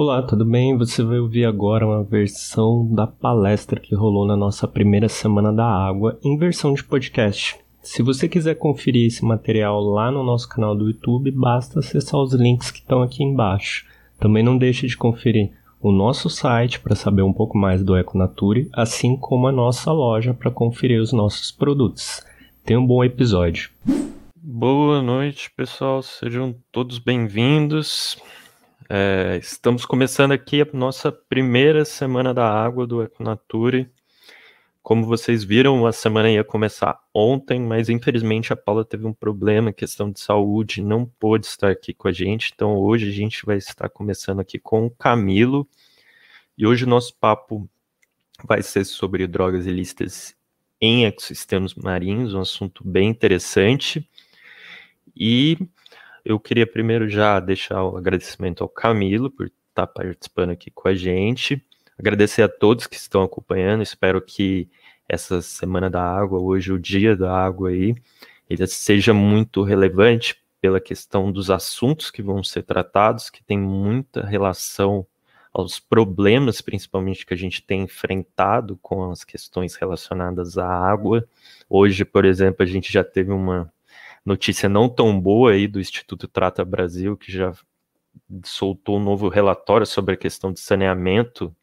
Olá, tudo bem? Você vai ouvir agora uma versão da palestra que rolou na nossa primeira semana da água em versão de podcast. Se você quiser conferir esse material lá no nosso canal do YouTube, basta acessar os links que estão aqui embaixo. Também não deixe de conferir o nosso site para saber um pouco mais do Econature, assim como a nossa loja para conferir os nossos produtos. Tenha um bom episódio. Boa noite, pessoal. Sejam todos bem-vindos. É, estamos começando aqui a nossa primeira semana da água do Econature. Como vocês viram, a semana ia começar ontem, mas infelizmente a Paula teve um problema, questão de saúde, não pôde estar aqui com a gente. Então hoje a gente vai estar começando aqui com o Camilo. E hoje o nosso papo vai ser sobre drogas ilícitas em ecossistemas marinhos, um assunto bem interessante. E eu queria primeiro já deixar o agradecimento ao Camilo por estar participando aqui com a gente. Agradecer a todos que estão acompanhando. Espero que essa semana da água, hoje o dia da água aí, ele seja muito relevante pela questão dos assuntos que vão ser tratados, que tem muita relação aos problemas, principalmente que a gente tem enfrentado com as questões relacionadas à água. Hoje, por exemplo, a gente já teve uma notícia não tão boa aí do Instituto Trata Brasil, que já soltou um novo relatório sobre a questão de saneamento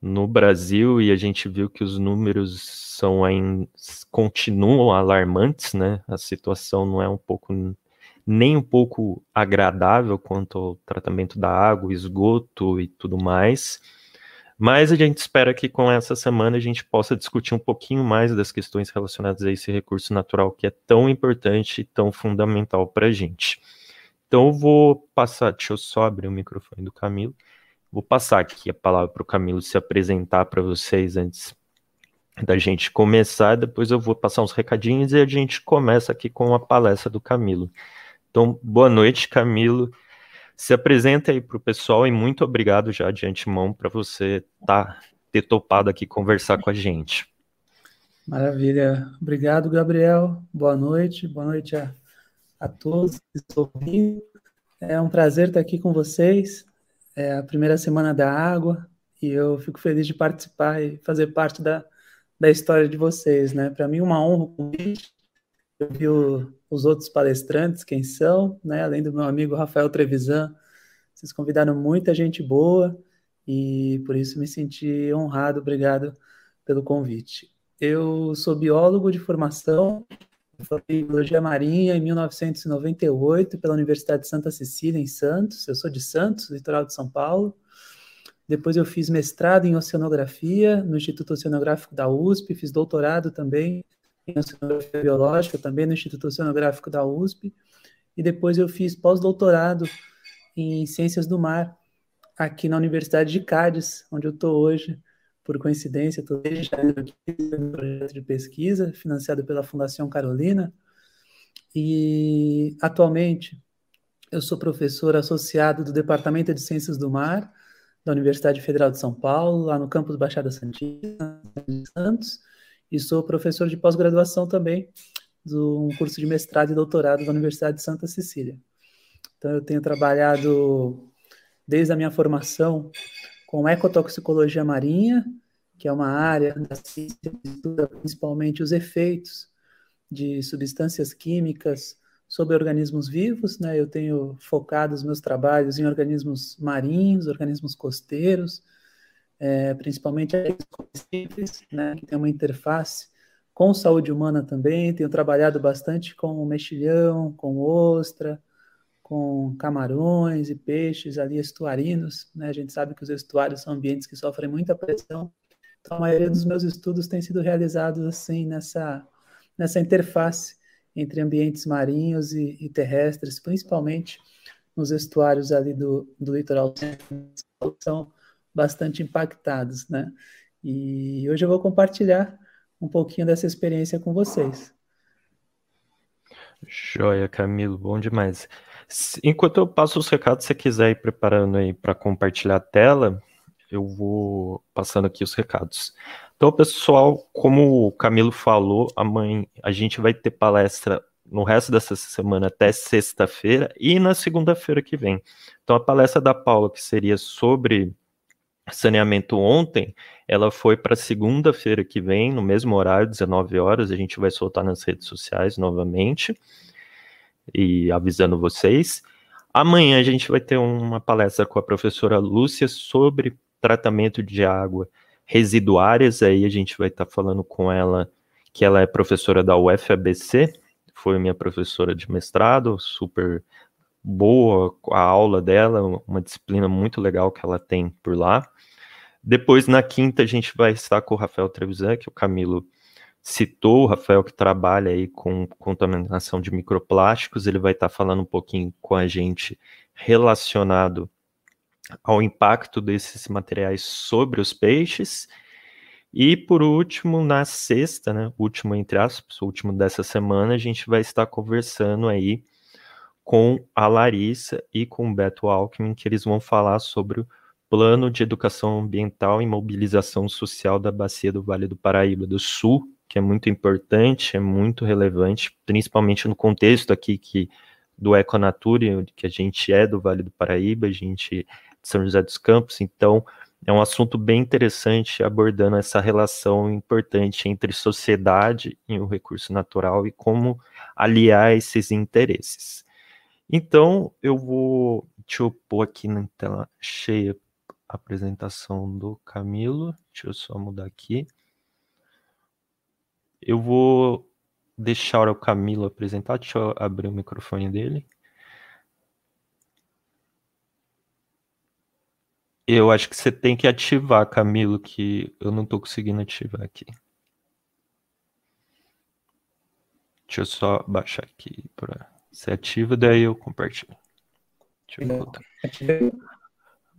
no Brasil e a gente viu que os números são ainda, continuam alarmantes, né? A situação não é um pouco nem um pouco agradável quanto ao tratamento da água, esgoto e tudo mais. Mas a gente espera que com essa semana a gente possa discutir um pouquinho mais das questões relacionadas a esse recurso natural que é tão importante e tão fundamental para a gente. Então eu vou passar, deixa eu só abrir o microfone do Camilo. Vou passar aqui a palavra para o Camilo se apresentar para vocês antes da gente começar. Depois eu vou passar uns recadinhos e a gente começa aqui com a palestra do Camilo. Então, boa noite, Camilo. Se apresenta aí para o pessoal e muito obrigado já de antemão para você tá, ter topado aqui conversar com a gente. Maravilha. Obrigado, Gabriel. Boa noite. Boa noite a, a todos que estão. É um prazer estar aqui com vocês. É a primeira semana da água e eu fico feliz de participar e fazer parte da, da história de vocês, né? Para mim, uma honra o convite. Eu vi o, os outros palestrantes, quem são, né? Além do meu amigo Rafael Trevisan, vocês convidaram muita gente boa e por isso me senti honrado. Obrigado pelo convite. Eu sou biólogo de formação, formei biologia marinha em 1998 pela Universidade de Santa Cecília em Santos. Eu sou de Santos, litoral de São Paulo. Depois eu fiz mestrado em oceanografia no Instituto Oceanográfico da USP, fiz doutorado também em oceanografia biológica, também no Instituto Oceanográfico da USP, e depois eu fiz pós-doutorado em Ciências do Mar, aqui na Universidade de Cádiz, onde eu estou hoje, por coincidência, estou desde janeiro aqui no projeto de pesquisa, financiado pela Fundação Carolina, e atualmente eu sou professor associado do Departamento de Ciências do Mar, da Universidade Federal de São Paulo, lá no campus Baixada Santista, em Santos, e sou professor de pós-graduação também do um curso de mestrado e doutorado da Universidade de Santa Cecília. Então eu tenho trabalhado desde a minha formação com ecotoxicologia marinha, que é uma área da ciência que estuda principalmente os efeitos de substâncias químicas sobre organismos vivos, né? Eu tenho focado os meus trabalhos em organismos marinhos, organismos costeiros, é, principalmente simples, né, que tem uma interface com saúde humana também. Tenho trabalhado bastante com mexilhão, com ostra, com camarões e peixes ali estuarinos. Né? A gente sabe que os estuários são ambientes que sofrem muita pressão. Então, a maioria dos meus estudos tem sido realizados assim nessa nessa interface entre ambientes marinhos e, e terrestres, principalmente nos estuários ali do, do litoral são bastante impactados, né? E hoje eu vou compartilhar um pouquinho dessa experiência com vocês. Joia, Camilo, bom demais. Enquanto eu passo os recados, se você quiser ir preparando aí para compartilhar a tela, eu vou passando aqui os recados. Então, pessoal, como o Camilo falou, amanhã a gente vai ter palestra no resto dessa semana até sexta-feira e na segunda-feira que vem. Então, a palestra da Paula, que seria sobre saneamento ontem, ela foi para segunda-feira que vem, no mesmo horário, 19 horas. A gente vai soltar nas redes sociais novamente e avisando vocês. Amanhã a gente vai ter uma palestra com a professora Lúcia sobre tratamento de água residuárias. Aí a gente vai estar tá falando com ela, que ela é professora da UFABC, foi minha professora de mestrado, super boa a aula dela, uma disciplina muito legal que ela tem por lá. Depois, na quinta, a gente vai estar com o Rafael Trevisan, que o Camilo citou, o Rafael que trabalha aí com contaminação de microplásticos, ele vai estar falando um pouquinho com a gente relacionado ao impacto desses materiais sobre os peixes. E por último, na sexta, né, último entre aspas, último dessa semana, a gente vai estar conversando aí com a Larissa e com o Beto Alckmin, que eles vão falar sobre o Plano de Educação Ambiental e Mobilização Social da Bacia do Vale do Paraíba do Sul, que é muito importante, é muito relevante, principalmente no contexto aqui que do Econature, que a gente é do Vale do Paraíba, a gente é de São José dos Campos, então é um assunto bem interessante abordando essa relação importante entre sociedade e o recurso natural e como aliar esses interesses. Então, eu vou. Deixa eu pôr aqui na tela cheia a apresentação do Camilo. Deixa eu só mudar aqui. Eu vou deixar o Camilo apresentar. Deixa eu abrir o microfone dele. Eu acho que você tem que ativar, Camilo, que eu não estou conseguindo ativar aqui. Deixa eu só baixar aqui para você ativa, daí eu compartilho. Deixa eu voltar.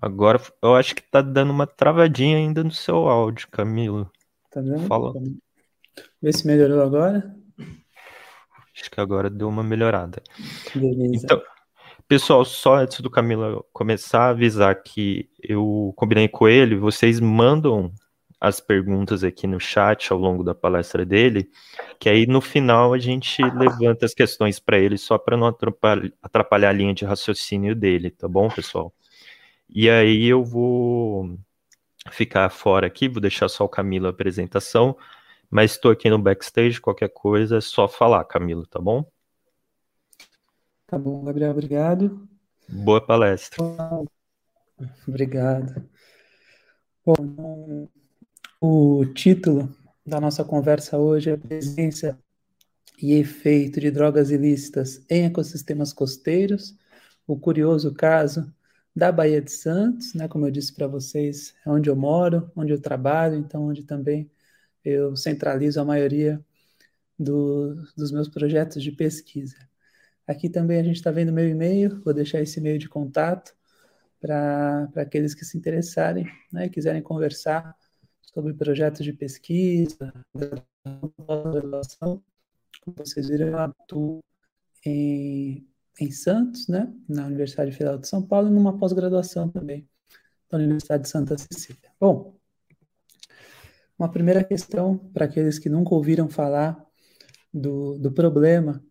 Agora eu acho que tá dando uma travadinha ainda no seu áudio, Camilo. Tá vendo? Fala. Vê se melhorou agora. Acho que agora deu uma melhorada. Beleza. Então, pessoal, só antes do Camilo começar, avisar que eu combinei com ele, vocês mandam as perguntas aqui no chat ao longo da palestra dele, que aí no final a gente levanta as questões para ele só para não atrapalhar, atrapalhar, a linha de raciocínio dele, tá bom, pessoal? E aí eu vou ficar fora aqui, vou deixar só o Camilo a apresentação, mas estou aqui no backstage, qualquer coisa é só falar, Camilo, tá bom? Tá bom, Gabriel, obrigado. Boa palestra. Obrigado. Bom, o título da nossa conversa hoje é Presença e Efeito de Drogas Ilícitas em Ecossistemas Costeiros, o curioso caso da Baía de Santos, né, como eu disse para vocês, é onde eu moro, onde eu trabalho, então onde também eu centralizo a maioria do, dos meus projetos de pesquisa. Aqui também a gente está vendo meu e-mail, vou deixar esse e-mail de contato para aqueles que se interessarem né, e quiserem conversar sobre projetos de pesquisa, graduação. Como vocês viram, eu atuo em, em Santos, né, na Universidade Federal de São Paulo, e numa pós-graduação também, na Universidade de Santa Cecília. Bom, uma primeira questão para aqueles que nunca ouviram falar do, do problema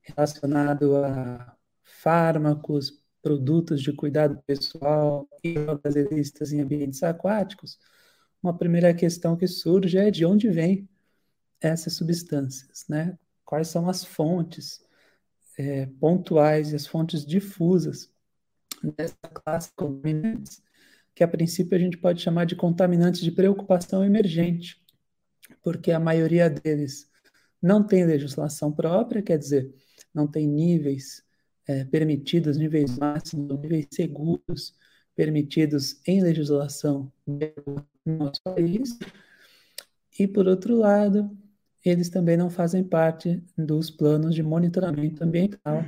relacionado a fármacos, produtos de cuidado pessoal e drogas ilícitas em ambientes aquáticos, uma primeira questão que surge é de onde vêm essas substâncias, né? Quais são as fontes é, pontuais e as fontes difusas dessa classe de contaminantes, que a princípio a gente pode chamar de contaminantes de preocupação emergente, porque a maioria deles não tem legislação própria, quer dizer, não tem níveis é, permitidos, níveis máximos, níveis seguros permitidos em legislação no nosso país. E, por outro lado, eles também não fazem parte dos planos de monitoramento ambiental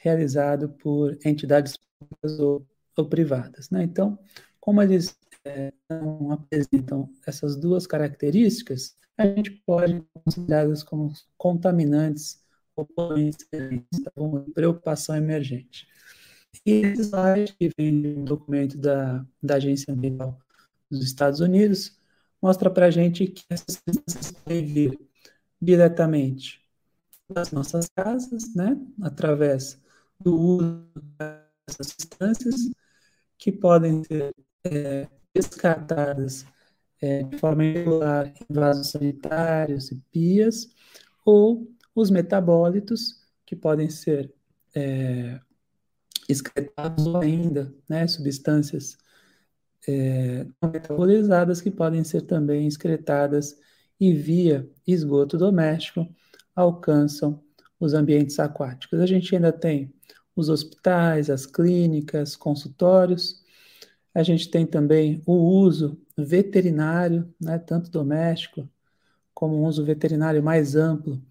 realizado por entidades públicas ou, ou privadas. Né? Então, como eles é, não apresentam essas duas características, a gente pode considerá-los como contaminantes ou poluentes, preocupação emergente. E esse slide, que vem de um documento da, da Agência Ambiental dos Estados Unidos, mostra para a gente que essas substâncias podem vir diretamente das nossas casas, né, através do uso dessas substâncias, que podem ser é, descartadas é, de forma irregular em vasos sanitários e pias, ou os metabólitos, que podem ser é, excretados ou ainda né, substâncias é, metabolizadas que podem ser também excretadas e via esgoto doméstico alcançam os ambientes aquáticos. A gente ainda tem os hospitais, as clínicas, consultórios. A gente tem também o uso veterinário, né, tanto doméstico como um uso veterinário mais amplo,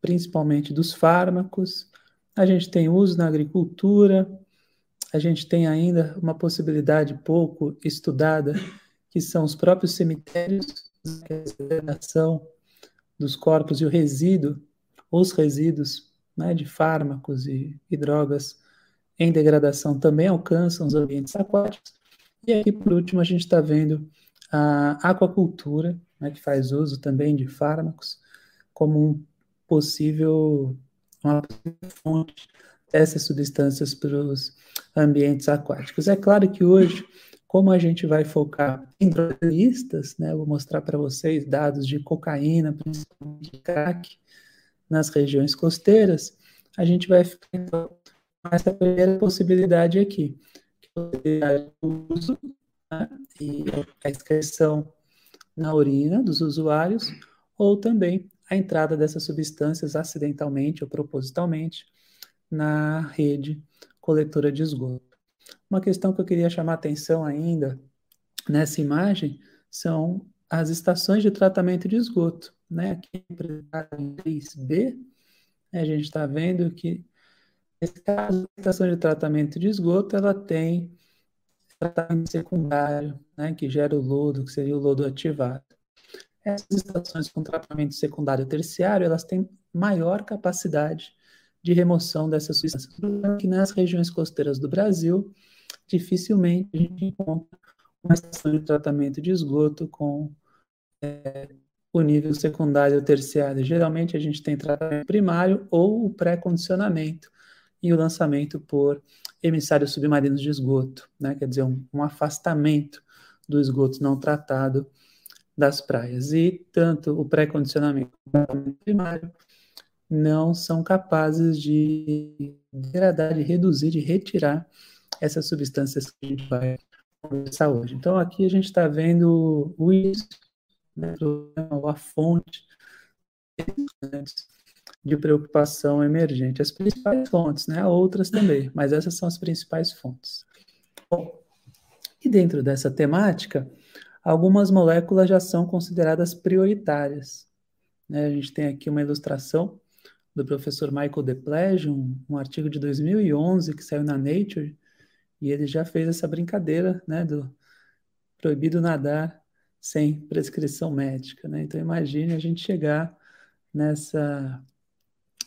principalmente dos fármacos. A gente tem uso na agricultura, a gente tem ainda uma possibilidade pouco estudada, que são os próprios cemitérios, que é a dos corpos e o resíduo, os resíduos né, de fármacos e, e drogas em degradação também alcançam os ambientes aquáticos. E aqui, por último, a gente está vendo a aquacultura, né, que faz uso também de fármacos, como um possível, uma fonte dessas substâncias para os ambientes aquáticos. É claro que hoje, como a gente vai focar em drogistas, né, vou mostrar para vocês dados de cocaína, principalmente crack, nas regiões costeiras, a gente vai ficar então, com essa primeira possibilidade aqui, que é o uso né, e a excreção na urina dos usuários, ou também a entrada dessas substâncias acidentalmente ou propositalmente na rede coletora de esgoto. Uma questão que eu queria chamar atenção ainda nessa imagem são as estações de tratamento de esgoto. Né? Aqui em 3B, a gente está vendo que, nesse caso, a estação de tratamento de esgoto ela tem tratamento secundário, né, que gera o lodo, que seria o lodo ativado. Essas estações com tratamento secundário terciário, elas têm maior capacidade de remoção dessas substâncias. Que nas regiões costeiras do Brasil, dificilmente a gente encontra uma estação de tratamento de esgoto com é, o nível secundário ou terciário. Geralmente a gente tem tratamento primário ou o pré-condicionamento e o lançamento por emissários submarinos de esgoto, né? quer dizer, um, um afastamento do esgoto não tratado das praias. E tanto o pré-condicionamento como o primário não são capazes de degradar, de reduzir, de retirar essas substâncias que a gente vai conversar hoje. Então, aqui a gente está vendo o início, né, a fonte de preocupação emergente. As principais fontes, né? Outras também, mas essas são as principais fontes. Bom, e dentro dessa temática, algumas moléculas já são consideradas prioritárias. Né? A gente tem aqui uma ilustração do professor Michael DePlege, um, um artigo de 2011 que saiu na Nature, e ele já fez essa brincadeira, né, do proibido nadar sem prescrição médica, né? Então imagine a gente chegar nessa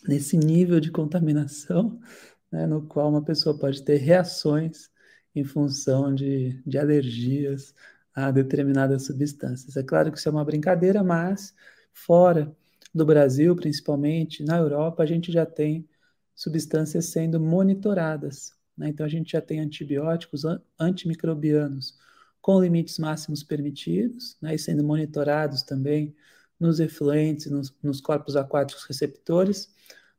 nesse nível de contaminação, né, no qual uma pessoa pode ter reações em função de, de alergias a determinadas substâncias. É claro que isso é uma brincadeira, mas fora do Brasil, principalmente, na Europa, a gente já tem substâncias sendo monitoradas. Né? Então, a gente já tem antibióticos antimicrobianos com limites máximos permitidos, né? e sendo monitorados também nos efluentes, nos, nos corpos aquáticos receptores.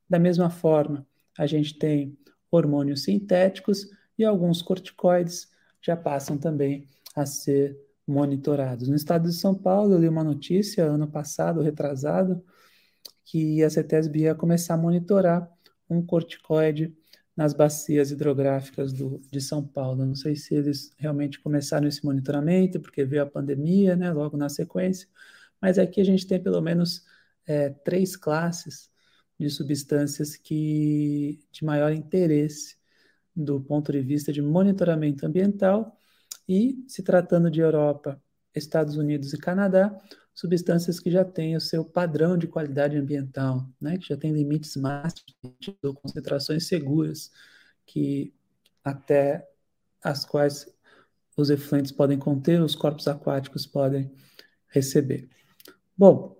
Da mesma forma, a gente tem hormônios sintéticos e alguns corticoides já passam também a ser monitorados. No estado de São Paulo, eu li uma notícia ano passado, retrasado, que a CETESB ia começar a monitorar um corticoide nas bacias hidrográficas do, de São Paulo. Não sei se eles realmente começaram esse monitoramento, porque veio a pandemia, né, logo na sequência, mas aqui a gente tem pelo menos é, três classes de substâncias que de maior interesse do ponto de vista de monitoramento ambiental e, se tratando de Europa, Estados Unidos e Canadá, substâncias que já têm o seu padrão de qualidade ambiental, né, que já têm limites máximos ou concentrações seguras, que até as quais os efluentes podem conter, os corpos aquáticos podem receber. Bom,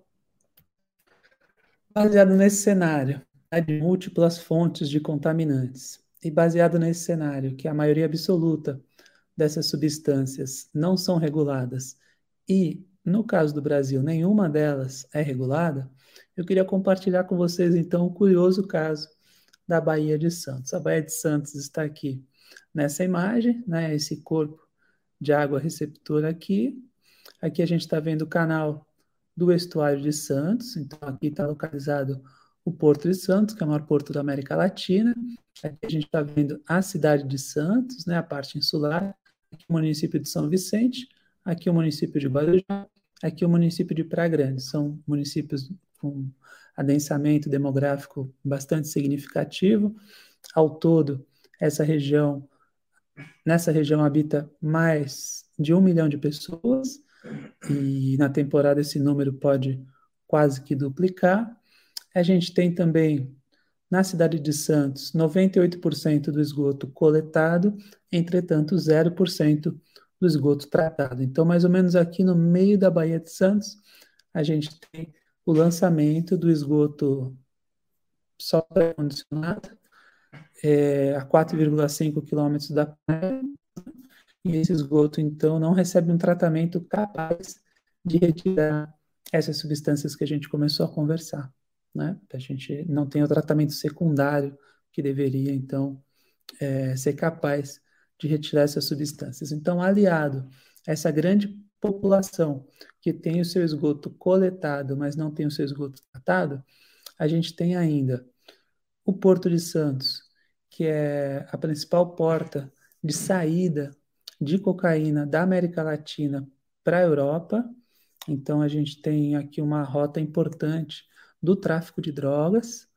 Baseado nesse cenário né, de múltiplas fontes de contaminantes e baseado nesse cenário que a maioria absoluta dessas substâncias não são reguladas e, no caso do Brasil, nenhuma delas é regulada, eu queria compartilhar com vocês então o curioso caso da Baía de Santos. A Baía de Santos está aqui nessa imagem, né, esse corpo de água receptora aqui. Aqui a gente está vendo o canal do estuário de Santos, então aqui está localizado o Porto de Santos, que é o maior porto da América Latina. Aqui a gente está vendo a cidade de Santos, né, a parte insular, aqui o município de São Vicente, aqui o município de Guarujá, aqui o município de Praia Grande. São municípios com adensamento demográfico bastante significativo. Ao todo, essa região, nessa região habita mais de um milhão de pessoas, e na temporada esse número pode quase que duplicar. A gente tem também na cidade de Santos 98% do esgoto coletado, entretanto 0% do esgoto tratado. Então, mais ou menos aqui no meio da Baía de Santos, a gente tem o lançamento do esgoto só pré-condicionado é, a 4,5 quilômetros da praia, e esse esgoto, então, não recebe um tratamento capaz de retirar essas substâncias que a gente começou a conversar. Né? A gente não tem o tratamento secundário que deveria, então, é, ser capaz de retirar essas substâncias. Então, aliado a essa grande população que tem o seu esgoto coletado, mas não tem o seu esgoto tratado, a gente tem ainda o Porto de Santos, que é a principal porta de saída de cocaína da América Latina para a Europa. Então, a gente tem aqui uma rota importante do tráfico de drogas.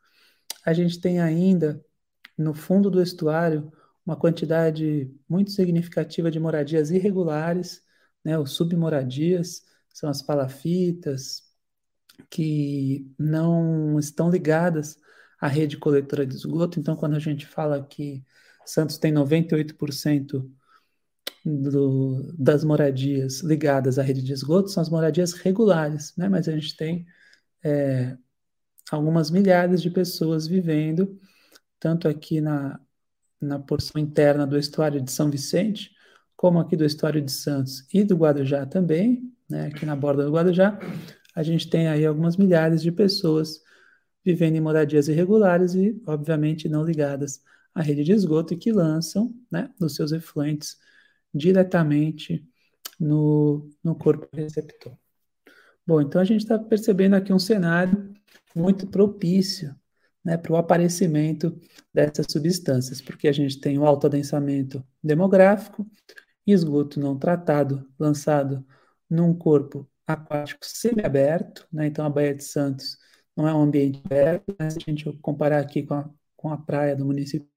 A gente tem ainda, no fundo do estuário, uma quantidade muito significativa de moradias irregulares, né, os submoradias, são as palafitas, que não estão ligadas à rede coletora de esgoto. Então, quando a gente fala que Santos tem 98% do, das moradias ligadas à rede de esgoto, são as moradias regulares, né? mas a gente tem é, algumas milhares de pessoas vivendo, tanto aqui na, na porção interna do estuário de São Vicente, como aqui do estuário de Santos e do Guarujá também, né, aqui na borda do Guarujá, a gente tem aí algumas milhares de pessoas vivendo em moradias irregulares e, obviamente, não ligadas à rede de esgoto e que lançam né, os seus efluentes diretamente no, no corpo receptor. Bom, então a gente está percebendo aqui um cenário muito propício né, para o aparecimento dessas substâncias, porque a gente tem o alto adensamento demográfico, esgoto não tratado lançado num corpo aquático semiaberto, né, então a Baía de Santos não é um ambiente aberto, né, se a gente comparar aqui com a, com a praia do município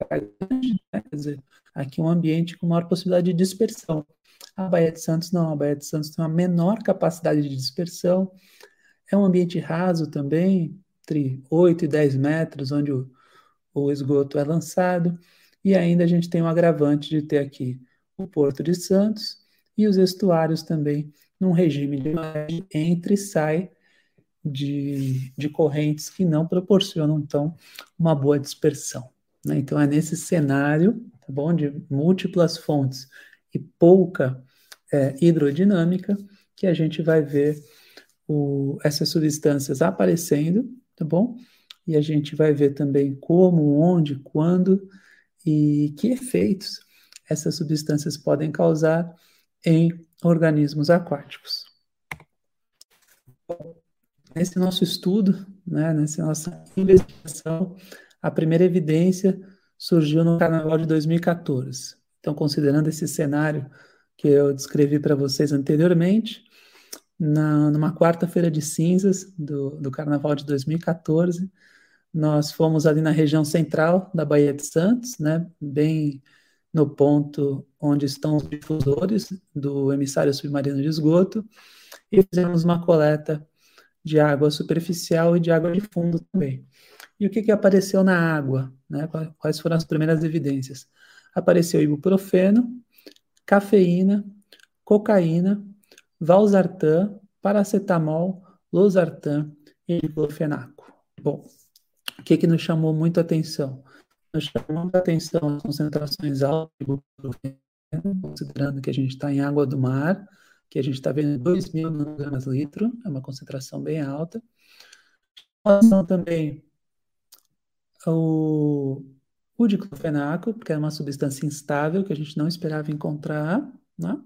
né, quer dizer, aqui um ambiente com maior possibilidade de dispersão. A Baía de Santos não, a Baía de Santos tem uma menor capacidade de dispersão, é um ambiente raso também, entre 8 e 10 metros, onde o, o esgoto é lançado, e ainda a gente tem um agravante de ter aqui o Porto de Santos e os estuários também num regime de entre e sai de, de correntes que não proporcionam, então, uma boa dispersão. Né? Então, é nesse cenário tá bom, de múltiplas fontes e pouca é, hidrodinâmica que a gente vai ver o, essas substâncias aparecendo tá bom? E a gente vai ver também como, onde, quando e que efeitos essas substâncias podem causar em organismos aquáticos. Nesse nosso estudo, né, nessa nossa investigação, a primeira evidência surgiu no Carnaval de 2014. Então, considerando esse cenário que eu descrevi para vocês anteriormente, na, numa quarta-feira de cinzas do, do carnaval de 2014. Nós fomos ali na região central da Baía de Santos, né, bem no ponto onde estão os difusores do emissário submarino de esgoto, e fizemos uma coleta de água superficial e de água de fundo também. E o que, que apareceu na água? Né? Quais foram as primeiras evidêncas? Apareceu ibuprofeno, cafeína, cocaína, valsartan, paracetamol, losartan e diclofenaco. Bom, o que, que nos chamou muito a atenção? Nos chamou muita atenção as concentrações altas de considerando que a gente está em água do mar, que a gente está vendo 2 mil nanogramas litro, é uma concentração bem alta. São também o, o diclofenaco, que é uma substância instável que a gente não esperava encontrar, né?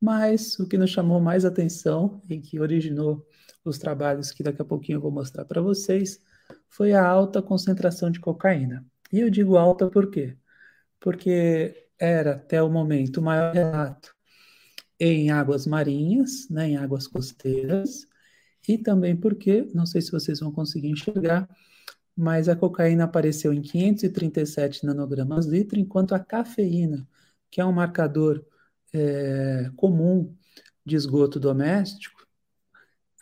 Mas o que nos chamou mais atenção e que originou os trabalhos que daqui a pouquinho eu vou mostrar para vocês foi a alta concentração de cocaína. E eu digo alta por quê? Porque era até o momento o maior relato em águas marinhas, né, em águas costeiras, e também porque, não sei se vocês vão conseguir enxergar, mas a cocaína apareceu em 537 nanogramas litro, enquanto a cafeína, que é um marcador é, comum de esgoto doméstico,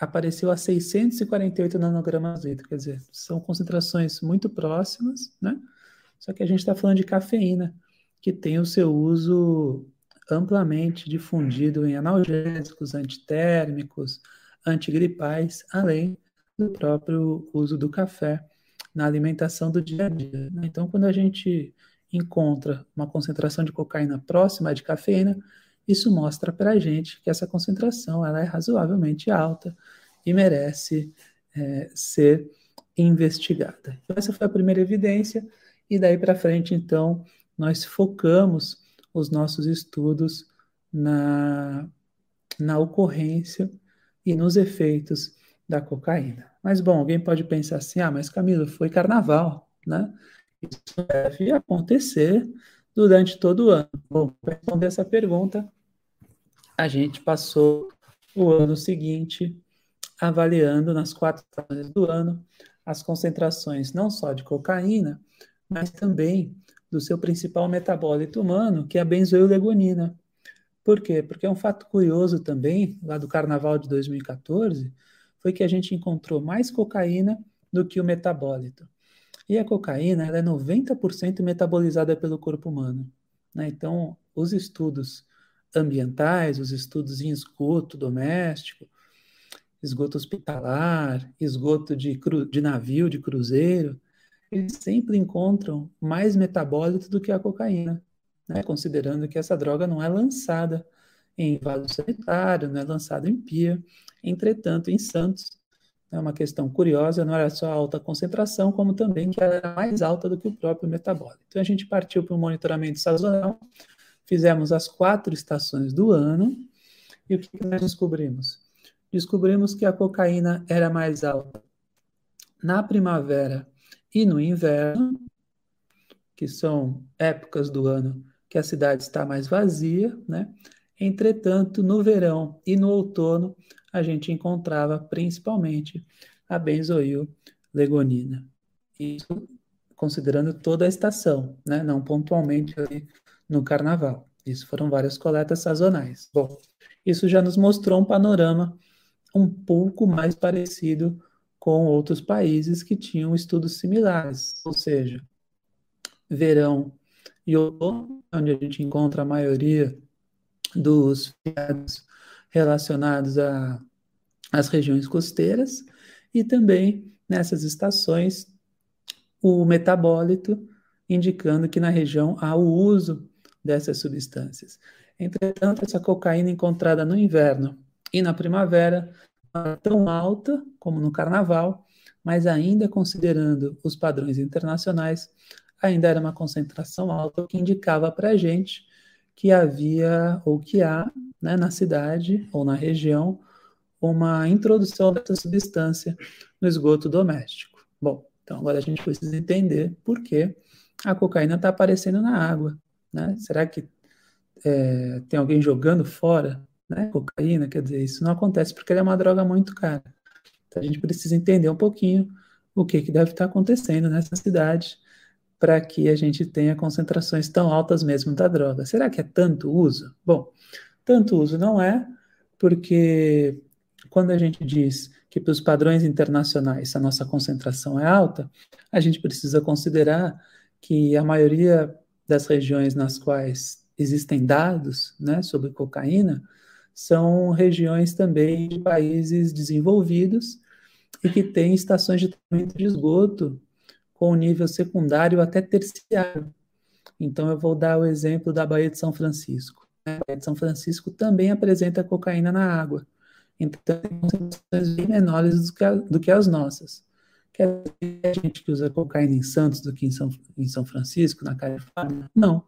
apareceu a 648 nanogramas litro, quer dizer, são concentrações muito próximas, né? Só que a gente está falando de cafeína, que tem o seu uso amplamente difundido em analgésicos, antitérmicos, antigripais, além do próprio uso do café na alimentação do dia a dia. Né? Então, quando a gente encontra uma concentração de cocaína próxima de cafeína, isso mostra para a gente que essa concentração ela é razoavelmente alta e merece é, ser investigada. Então, essa foi a primeira evidência, e daí para frente, então, nós focamos os nossos estudos na, na ocorrência e nos efeitos da cocaína. Mas, bom, alguém pode pensar assim: ah, mas Camilo, foi carnaval, né? Isso deve acontecer durante todo o ano. Bom, para responder essa pergunta, a gente passou o ano seguinte avaliando nas quatro estações do ano as concentrações não só de cocaína, mas também do seu principal metabólito humano, que é a benzoilegonina. Por quê? Porque é um fato curioso também, lá do carnaval de 2014, foi que a gente encontrou mais cocaína do que o metabólito. E a cocaína ela é 90% metabolizada pelo corpo humano. Né? Então, os estudos ambientais, os estudos em esgoto doméstico, esgoto hospitalar, esgoto de, cru, de navio, de cruzeiro, eles sempre encontram mais metabólito do que a cocaína, né? considerando que essa droga não é lançada em vaso sanitário, não é lançada em pia. Entretanto, em Santos, é uma questão curiosa, não era só a alta concentração, como também que ela era mais alta do que o próprio metabólito. Então a gente partiu para o monitoramento sazonal, fizemos as quatro estações do ano, e o que nós descobrimos? Descobrimos que a cocaína era mais alta na primavera e no inverno, que são épocas do ano que a cidade está mais vazia, né? Entretanto, no verão e no outono, a gente encontrava principalmente a benzoil-legonina. Isso considerando toda a estação, né? não pontualmente no carnaval. Isso foram várias coletas sazonais. Bom, isso já nos mostrou um panorama um pouco mais parecido com outros países que tinham estudos similares, ou seja, verão e outono, onde a gente encontra a maioria dos feriados relacionados às regiões costeiras, e também nessas estações o metabólito, indicando que na região há o uso dessas substâncias. Entretanto, essa cocaína encontrada no inverno e na primavera tão alta como no carnaval, mas ainda considerando os padrões internacionais, ainda era uma concentração alta, o que indicava para a gente que havia ou que há né, na cidade ou na região uma introdução dessa substância no esgoto doméstico. Bom, então agora a gente precisa entender por que a cocaína está aparecendo na água. Né? Será que é, tem alguém jogando fora né? Cocaína, quer dizer, isso não acontece porque ela é uma droga muito cara. Então a gente precisa entender um pouquinho o que, que deve estar acontecendo nessa cidade para que a gente tenha concentrações tão altas mesmo da droga. Será que é tanto uso? Bom, tanto uso não é, porque quando a gente diz que para os padrões internacionais a nossa concentração é alta, a gente precisa considerar que a maioria das regiões nas quais existem dados né, sobre cocaína são regiões também de países desenvolvidos e que tem estações de tratamento de esgoto com nível secundário até terciário. Então, eu vou dar o exemplo da Baía de São Francisco. A Baía de São Francisco também apresenta cocaína na água. Então, tem concentrações bem menores do que, a, do que as nossas. Quer dizer, a gente que usa cocaína em Santos do que em São, em São Francisco, na Califórnia? Não.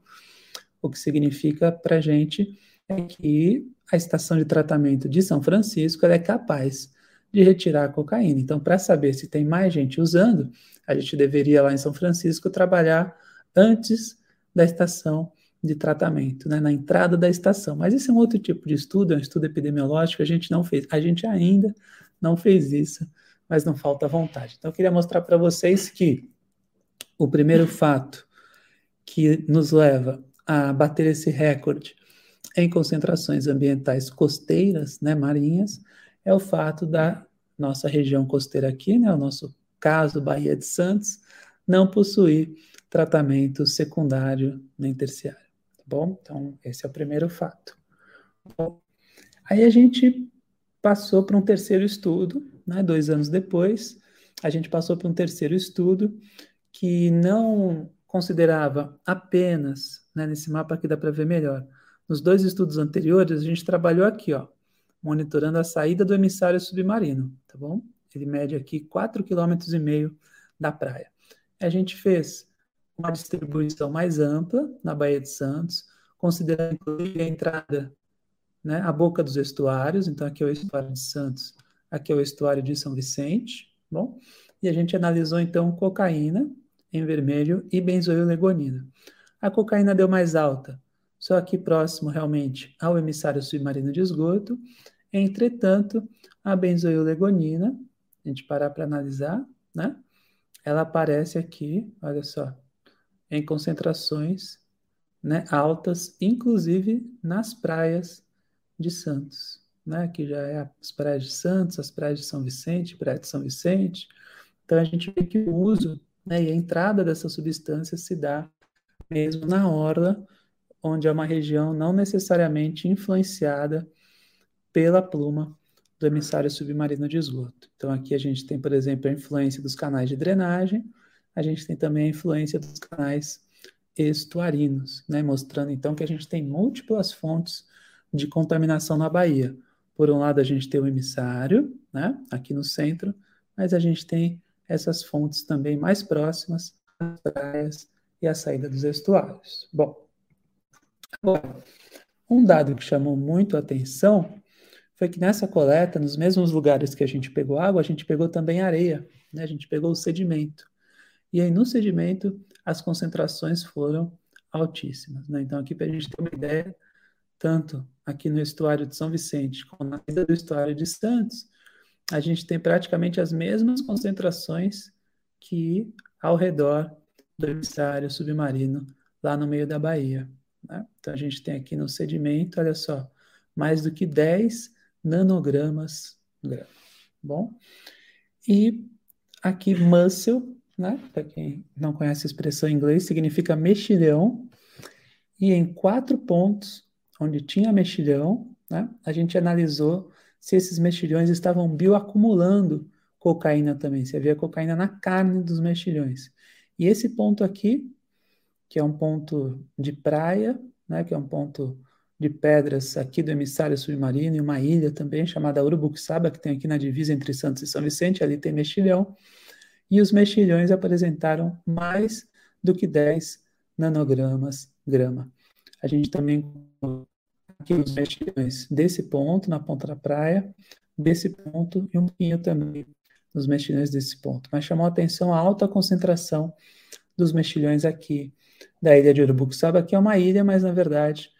O que significa para a gente é que a estação de tratamento de São Francisco é capaz de retirar a cocaína. Então, para saber se tem mais gente usando, a gente deveria lá em São Francisco trabalhar antes da estação de tratamento, né, na entrada da estação. Mas esse é um outro tipo de estudo, é um estudo epidemiológico, a gente não fez, a gente ainda não fez isso, mas não falta vontade. Então, eu queria mostrar para vocês que o primeiro fato que nos leva a bater esse recorde em concentrações ambientais costeiras, né, marinhas, é o fato da nossa região costeira aqui, né, o nosso caso Bahia de Santos, não possuir tratamento secundário nem terciário bom? Então, esse é o primeiro fato. Bom, aí a gente passou para um terceiro estudo, né? dois anos depois, a gente passou para um terceiro estudo que não considerava apenas, né, nesse mapa aqui dá para ver melhor, nos dois estudos anteriores, a gente trabalhou aqui, ó, monitorando a saída do emissário submarino, tá bom? Ele mede aqui 4,5 km da praia. A gente fez uma distribuição mais ampla na Baía de Santos, considerando inclusive a entrada, né, a boca dos estuários, então aqui é o estuário de Santos, aqui é o estuário de São Vicente, bom? E a gente analisou então cocaína em vermelho e benzoilegonina. A cocaína deu mais alta, só aqui próximo realmente ao emissário submarino de esgoto. Entretanto, a benzoilegonina, a gente parar para analisar, né? Ela aparece aqui, olha só, em concentrações né, altas, inclusive nas praias de Santos, né, que já é as praias de Santos, as praias de São Vicente, praia de São Vicente. Então a gente vê que o uso né, e a entrada dessa substância se dá mesmo na orla, onde é uma região não necessariamente influenciada pela pluma do emissário submarino de esgoto. Então aqui a gente tem, por exemplo, a influência dos canais de drenagem, a gente tem também a influência dos canais estuarinos, né? mostrando então que a gente tem múltiplas fontes de contaminação na Bahia. Por um lado, a gente tem o emissário, né? aqui no centro, mas a gente tem essas fontes também mais próximas às praias e à saída dos estuários. Bom, agora, um dado que chamou muito a atenção foi que nessa coleta, nos mesmos lugares que a gente pegou água, a gente pegou também areia, né? a gente pegou o sedimento. E aí, no sedimento, as concentrações foram altíssimas. Né? Então, aqui para a gente ter uma ideia, tanto aqui no estuário de São Vicente como na ida do estuário de Santos, a gente tem praticamente as mesmas concentrações que ao redor do emissário submarino, lá no meio da Bahia. Né? Então, a gente tem aqui no sedimento, olha só, mais do que 10 nanogramas grama. Bom, e aqui muscle né? Para quem não conhece a expressão em inglês, significa mexilhão. E em quatro pontos onde tinha mexilhão, né, a gente analisou se esses mexilhões estavam bioacumulando cocaína também, se havia cocaína na carne dos mexilhões. E esse ponto aqui, que é um ponto de praia, né, que é um ponto de pedras aqui do emissário submarino, e uma ilha também chamada Urubuxaba, que tem aqui na divisa entre Santos e São Vicente, ali tem mexilhão e os mexilhões apresentaram mais do que 10 nanogramas grama. A gente também aqui os mexilhões desse ponto, na ponta da praia, desse ponto e um pouquinho também nos mexilhões desse ponto. Mas chamou a atenção a alta concentração dos mexilhões aqui da ilha de Urubuxaba, que é uma ilha, mas na verdade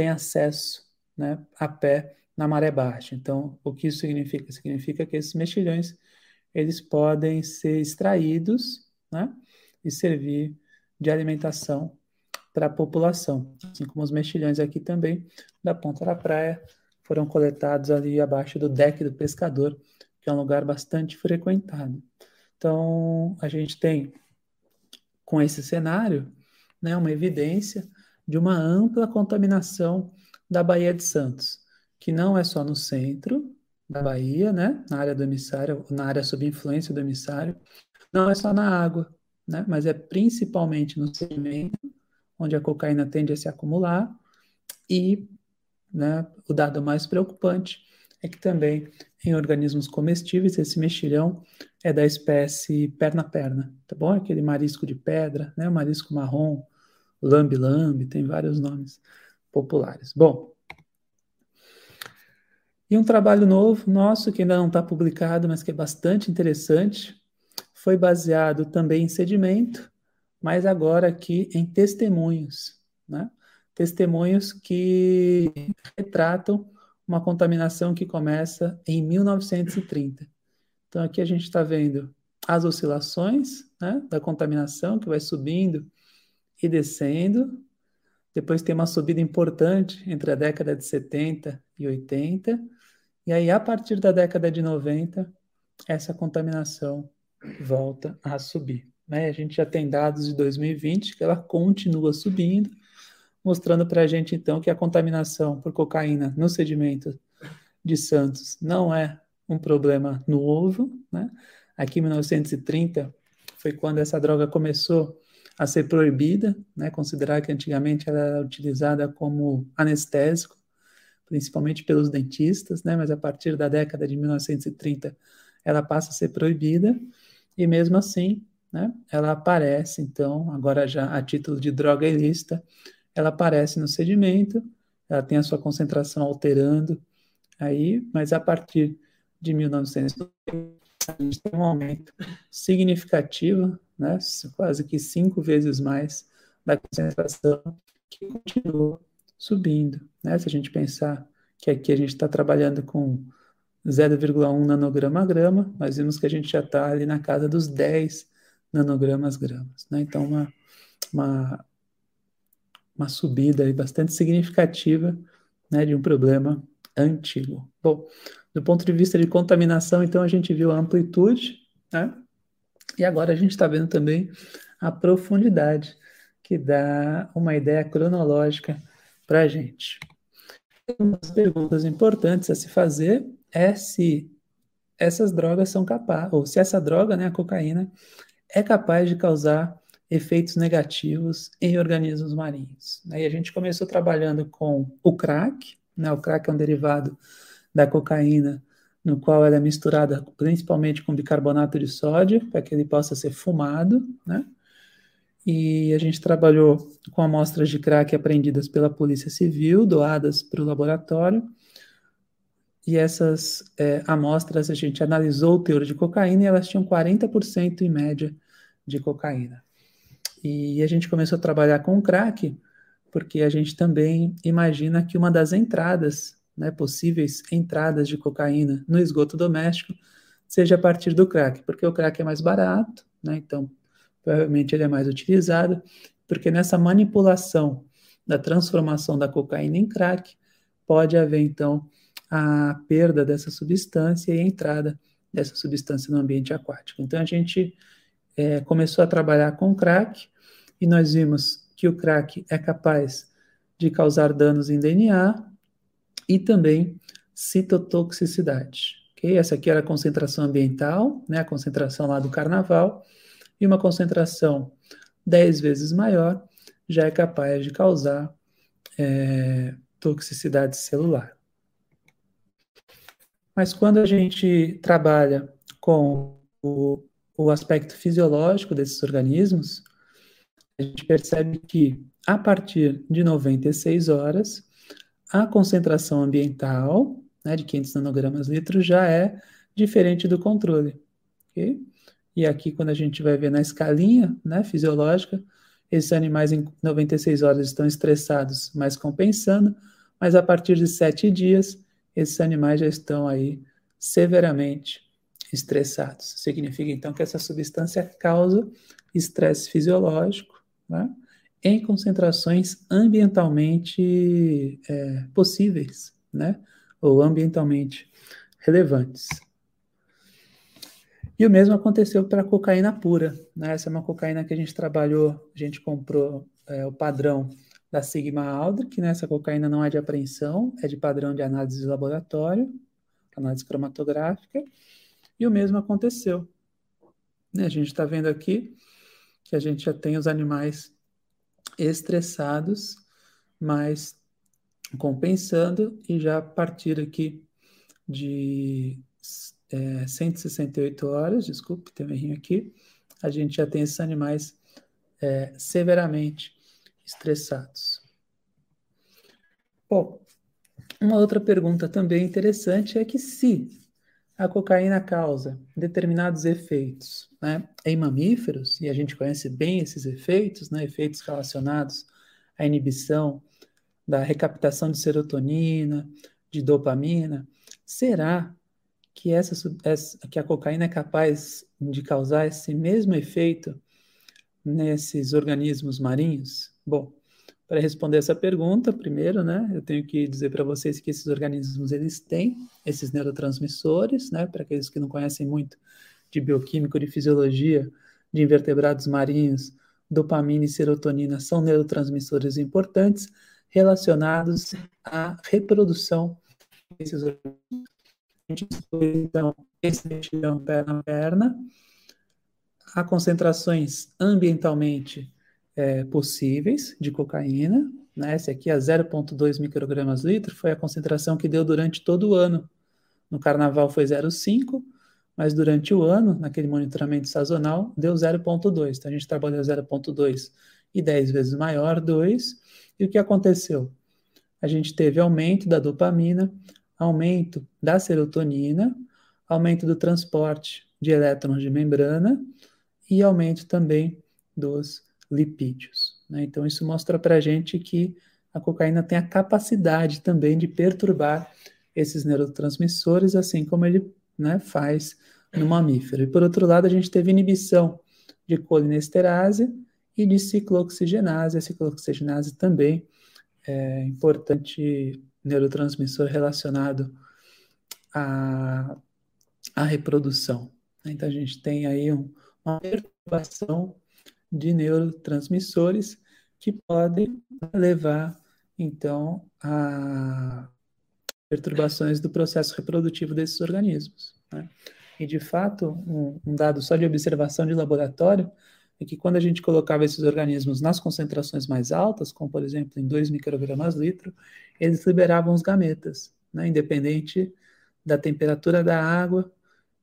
tem acesso né, a pé na maré baixa. Então, o que isso significa? Significa que esses mexilhões eles podem ser extraídos né, e servir de alimentação para a população. Assim como os mexilhões aqui também, da ponta da praia, foram coletados ali abaixo do deck do pescador, que é um lugar bastante frequentado. Então, a gente tem, com esse cenário, né, uma evidência de uma ampla contaminação da Baía de Santos, que não é só no centro, da Bahia, né? Na área do emissário, na área sob influência do emissário. Não é só na água, né? Mas é principalmente no sedimento, onde a cocaína tende a se acumular. E né, o dado mais preocupante é que também em organismos comestíveis esse mexilhão é da espécie perna-perna, tá bom? Aquele marisco de pedra, né? O marisco marrom, lambe-lambe, tem vários nomes populares. Bom, e um trabalho novo nosso, que ainda não está publicado, mas que é bastante interessante, foi baseado também em sedimento, mas agora aqui em testemunhos, né? Testemunhos que retratam uma contaminação que começa em 1930. Então aqui a gente está vendo as oscilações né, da contaminação que vai subindo e descendo. Depois tem uma subida importante entre a década de 70 e 80 e aí, a partir da década de 90, essa contaminação volta a subir. Né? A gente já tem dados de 2020 que ela continua subindo, mostrando para a gente, então, que a contaminação por cocaína no sedimento de Santos não é um problema novo. Né? Aqui em 1930 foi quando essa droga começou a ser proibida, né? considerar que antigamente ela era utilizada como anestésico principalmente pelos dentistas, né? Mas a partir da década de 1930 ela passa a ser proibida e mesmo assim, né? Ela aparece então agora já a título de droga ilícita, ela aparece no sedimento, ela tem a sua concentração alterando aí, mas a partir de 1930 a gente tem um aumento significativo, né? Quase que cinco vezes mais da concentração que continua subindo. Né? Se a gente pensar que aqui a gente está trabalhando com 0,1 nanograma a grama, nós vimos que a gente já está ali na casa dos 10 nanogramas gramas. Né? Então, uma, uma, uma subida bastante significativa né, de um problema antigo. Bom, do ponto de vista de contaminação, então a gente viu a amplitude, né? E agora a gente está vendo também a profundidade, que dá uma ideia cronológica para a gente. Uma das perguntas importantes a se fazer é se essas drogas são capazes, ou se essa droga, né, a cocaína, é capaz de causar efeitos negativos em organismos marinhos. Aí a gente começou trabalhando com o crack, né, o crack é um derivado da cocaína, no qual ela é misturada principalmente com bicarbonato de sódio, para que ele possa ser fumado, né? e a gente trabalhou com amostras de crack apreendidas pela Polícia Civil, doadas para o laboratório, e essas é, amostras a gente analisou o teor de cocaína e elas tinham 40% em média de cocaína. E a gente começou a trabalhar com crack, porque a gente também imagina que uma das entradas, né, possíveis entradas de cocaína no esgoto doméstico, seja a partir do crack, porque o crack é mais barato, né, então provavelmente ele é mais utilizado, porque nessa manipulação da transformação da cocaína em crack, pode haver então a perda dessa substância e a entrada dessa substância no ambiente aquático. Então a gente é, começou a trabalhar com crack e nós vimos que o crack é capaz de causar danos em DNA e também citotoxicidade. Okay? Essa aqui era a concentração ambiental, né, a concentração lá do carnaval, e uma concentração 10 vezes maior já é capaz de causar é, toxicidade celular. Mas quando a gente trabalha com o, o aspecto fisiológico desses organismos, a gente percebe que a partir de 96 horas, a concentração ambiental né, de 500 nanogramas litro já é diferente do controle. Okay? E aqui, quando a gente vai ver na escalinha né, fisiológica, esses animais em 96 horas estão estressados, mas compensando, mas a partir de sete dias, esses animais já estão aí severamente estressados. Significa então que essa substância causa estresse fisiológico né, em concentrações ambientalmente é, possíveis, né, ou ambientalmente relevantes. E o mesmo aconteceu para a cocaína pura. Né? Essa é uma cocaína que a gente trabalhou, a gente comprou é, o padrão da Sigma Aldrich, né? essa cocaína não é de apreensão, é de padrão de análise de laboratório, análise cromatográfica, e o mesmo aconteceu. Né, a gente está vendo aqui que a gente já tem os animais estressados, mas compensando, e já a partir aqui de é, 168 horas, desculpe, tem um errinho aqui, a gente já tem esses animais é, severamente estressados. Bom, uma outra pergunta também interessante é que se a cocaína causa determinados efeitos né, em mamíferos, e a gente conhece bem esses efeitos, né, efeitos relacionados à inibição da recaptação de serotonina, de dopamina, será que, essa, que a cocaína é capaz de causar esse mesmo efeito nesses organismos marinhos? Bom, para responder essa pergunta, primeiro, né, eu tenho que dizer para vocês que esses organismos eles têm esses neurotransmissores, né, para aqueles que não conhecem muito de bioquímica ou de fisiologia de invertebrados marinhos, dopamina e serotonina são neurotransmissores importantes relacionados à reprodução desses organismos. A gente então esse perna a perna, há concentrações ambientalmente é, possíveis de cocaína. Né? Esse aqui, a 0,2 microgramas litro, foi a concentração que deu durante todo o ano. No carnaval foi 0,5, mas durante o ano, naquele monitoramento sazonal, deu 0,2. Então a gente trabalhou 0,2 e 10 vezes maior, 2. E o que aconteceu? A gente teve aumento da dopamina, aumento da serotonina, aumento do transporte de elétrons de membrana e aumento também dos lipídios. Né? Então, isso mostra para a gente que a cocaína tem a capacidade também de perturbar esses neurotransmissores, assim como ele né, faz no mamífero. E por outro lado, a gente teve inibição de colinesterase e de ciclooxigenase. A ciclooxigenase também é importante neurotransmissor relacionado à, à reprodução. Então a gente tem aí um, uma perturbação de neurotransmissores que podem levar, então, a perturbações do processo reprodutivo desses organismos. Né? E, de fato, um, um, dado só de observação de laboratório é que quando a gente colocava esses organismos nas concentrações mais altas, como, por exemplo, em 2 microgramas litro, eles liberavam os gametas, né? independente da temperatura da água,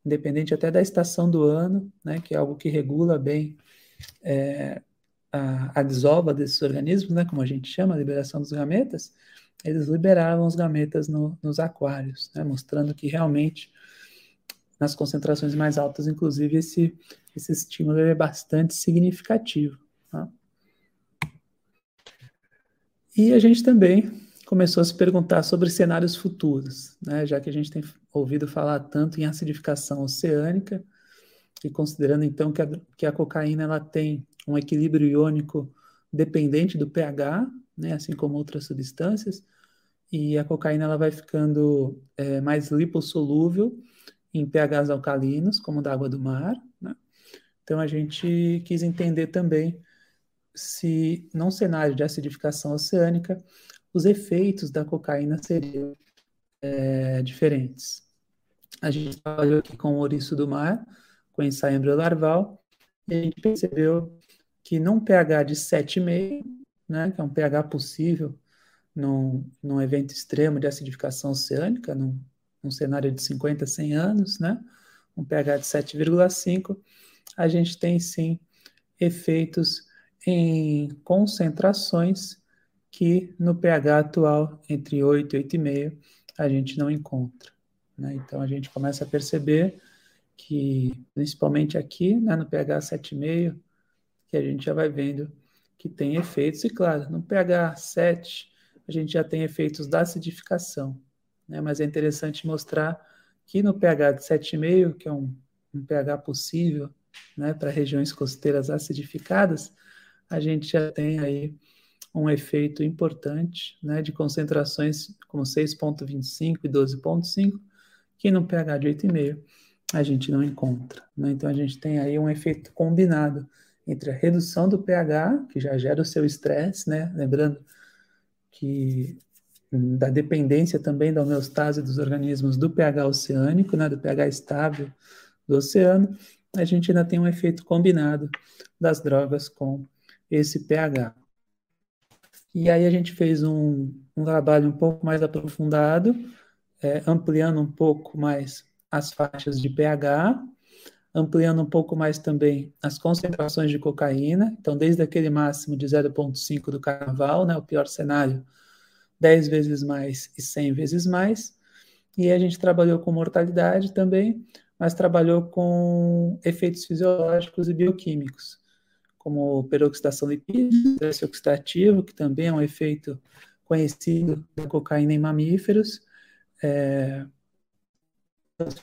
independente até da estação do ano, né? que é algo que regula bem é, a, a, desova desses organismos, né, como a gente chama, a liberação dos gametas, eles liberavam os gametas no, nos aquários, né, mostrando que realmente nas concentrações mais altas, inclusive, esse, esse estímulo é bastante significativo. Tá? E a gente também começou a se perguntar sobre cenários futuros, né, já que a gente tem ouvido falar tanto em acidificação oceânica, e considerando então que a, que a cocaína ela tem um equilíbrio iônico dependente do pH, né, assim como outras substâncias, e a cocaína ela vai ficando é, mais lipossolúvel em pHs alcalinos, como da água do mar. Né? Então a gente quis entender também se, num cenário de acidificação oceânica, os efeitos da cocaína seriam é, diferentes. A gente trabalhou aqui com o ouriço do mar, com ensaio embriolarval, e a gente percebeu que num pH de 7,5, né, que é um pH possível num, num evento extremo de acidificação oceânica, num, num cenário de 50, 100 anos, né, um pH de 7,5, a gente tem sim efeitos em concentrações que no pH atual, entre 8 e 8,5, a gente não encontra. Né? Então a gente começa a perceber que principalmente aqui, né, no pH 7,5, que a gente já vai vendo que tem efeitos, e claro, no pH 7 a gente já tem efeitos da acidificação, né, mas é interessante mostrar que no pH de 7,5, que é um, um pH possível né, para regiões costeiras acidificadas, a gente já tem aí um efeito importante né, de concentrações como 6,25 e 12,5, que no pH de 8,5 a gente não encontra. Né? Então a gente tem aí um efeito combinado entre a redução do pH, que já gera o seu estresse, né? lembrando que da dependência também da homeostase dos organismos do pH oceânico, né, do pH estável do oceano, a gente ainda tem um efeito combinado das drogas com esse pH. E aí a gente fez um, um trabalho um pouco mais aprofundado, é, ampliando um pouco mais as faixas de pH, ampliando um pouco mais também as concentrações de cocaína, então desde aquele máximo de 0,5 do carnaval, né, o pior cenário, 10 vezes mais e 100 vezes mais. E a gente trabalhou com mortalidade também, mas trabalhou com efeitos fisiológicos e bioquímicos, como peroxidação lipídica, estresse oxidativo, que também é um efeito conhecido da cocaína em mamíferos, é,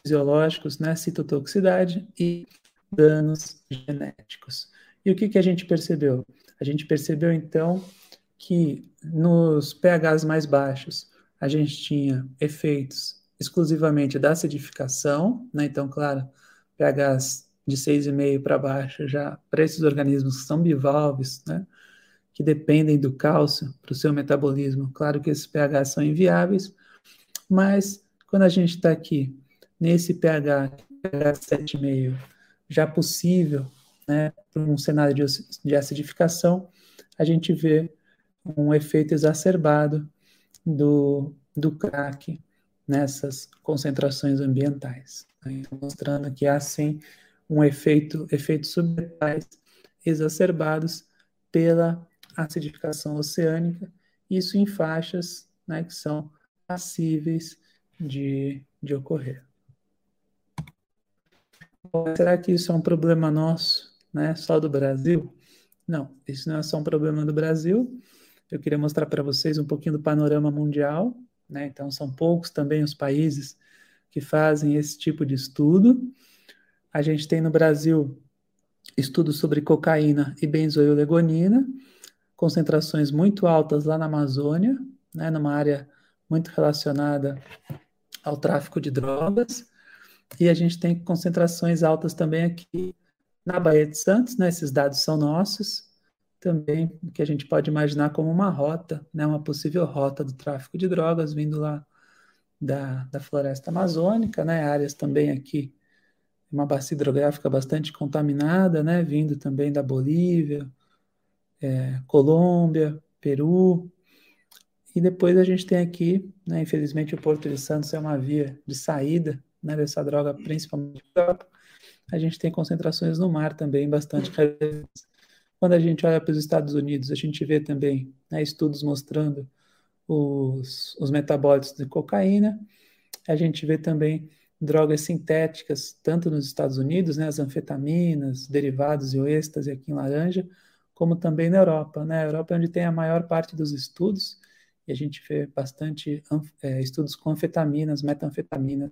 fisiológicos, né, citotoxicidade e danos genéticos. E o que, que a gente percebeu? A gente percebeu, então, que nos pHs mais baixos a gente tinha efeitos exclusivamente da acidificação, né? Então, claro, pHs de 6,5 para baixo já para esses organismos que são bivalves, né? Que dependem do cálcio para o seu metabolismo. Claro que esses pHs são inviáveis, mas quando a gente está aqui nesse pH, pH 7,5, já possível, né, para um cenário de, acidificação, a gente vê um efeito exacerbado do, do crack nessas concentrações ambientais. Então, mostrando que há sim um efeito, efeitos submetais exacerbados pela acidificação oceânica, isso em faixas né, que são passíveis de, de ocorrer. Será que isso é um problema nosso, né, só do Brasil? Não, isso não é só um problema do Brasil, eu queria mostrar para vocês um pouquinho do panorama mundial. Né? Então, são poucos também os países que fazem esse tipo de estudo. A gente tem no Brasil estudos sobre cocaína e benzoilegonina, concentrações muito altas lá na Amazônia, né, numa área muito relacionada ao tráfico de drogas. E a gente tem concentrações altas também aqui na Baía de Santos, né, esses dados são nossos, também que a gente pode imaginar como uma rota, né, uma possível rota do tráfico de drogas vindo lá da, da floresta amazônica, né, áreas também aqui, uma bacia hidrográfica bastante contaminada, né, vindo também da Bolívia, é, Colômbia, Peru, e depois a gente tem aqui, né, infelizmente o Porto de Santos é uma via de saída né, dessa droga, principalmente a gente tem concentrações no mar também bastante relevantes. Quando a gente olha para os Estados Unidos, a gente vê também né, estudos mostrando os, os metabólitos de cocaína, a gente vê também drogas sintéticas, tanto nos Estados Unidos, né, as anfetaminas, derivados e o êxtase aqui em laranja, como também na Europa. Né? A Europa é onde tem a maior parte dos estudos, e a gente vê bastante é, estudos com anfetaminas, metanfetaminas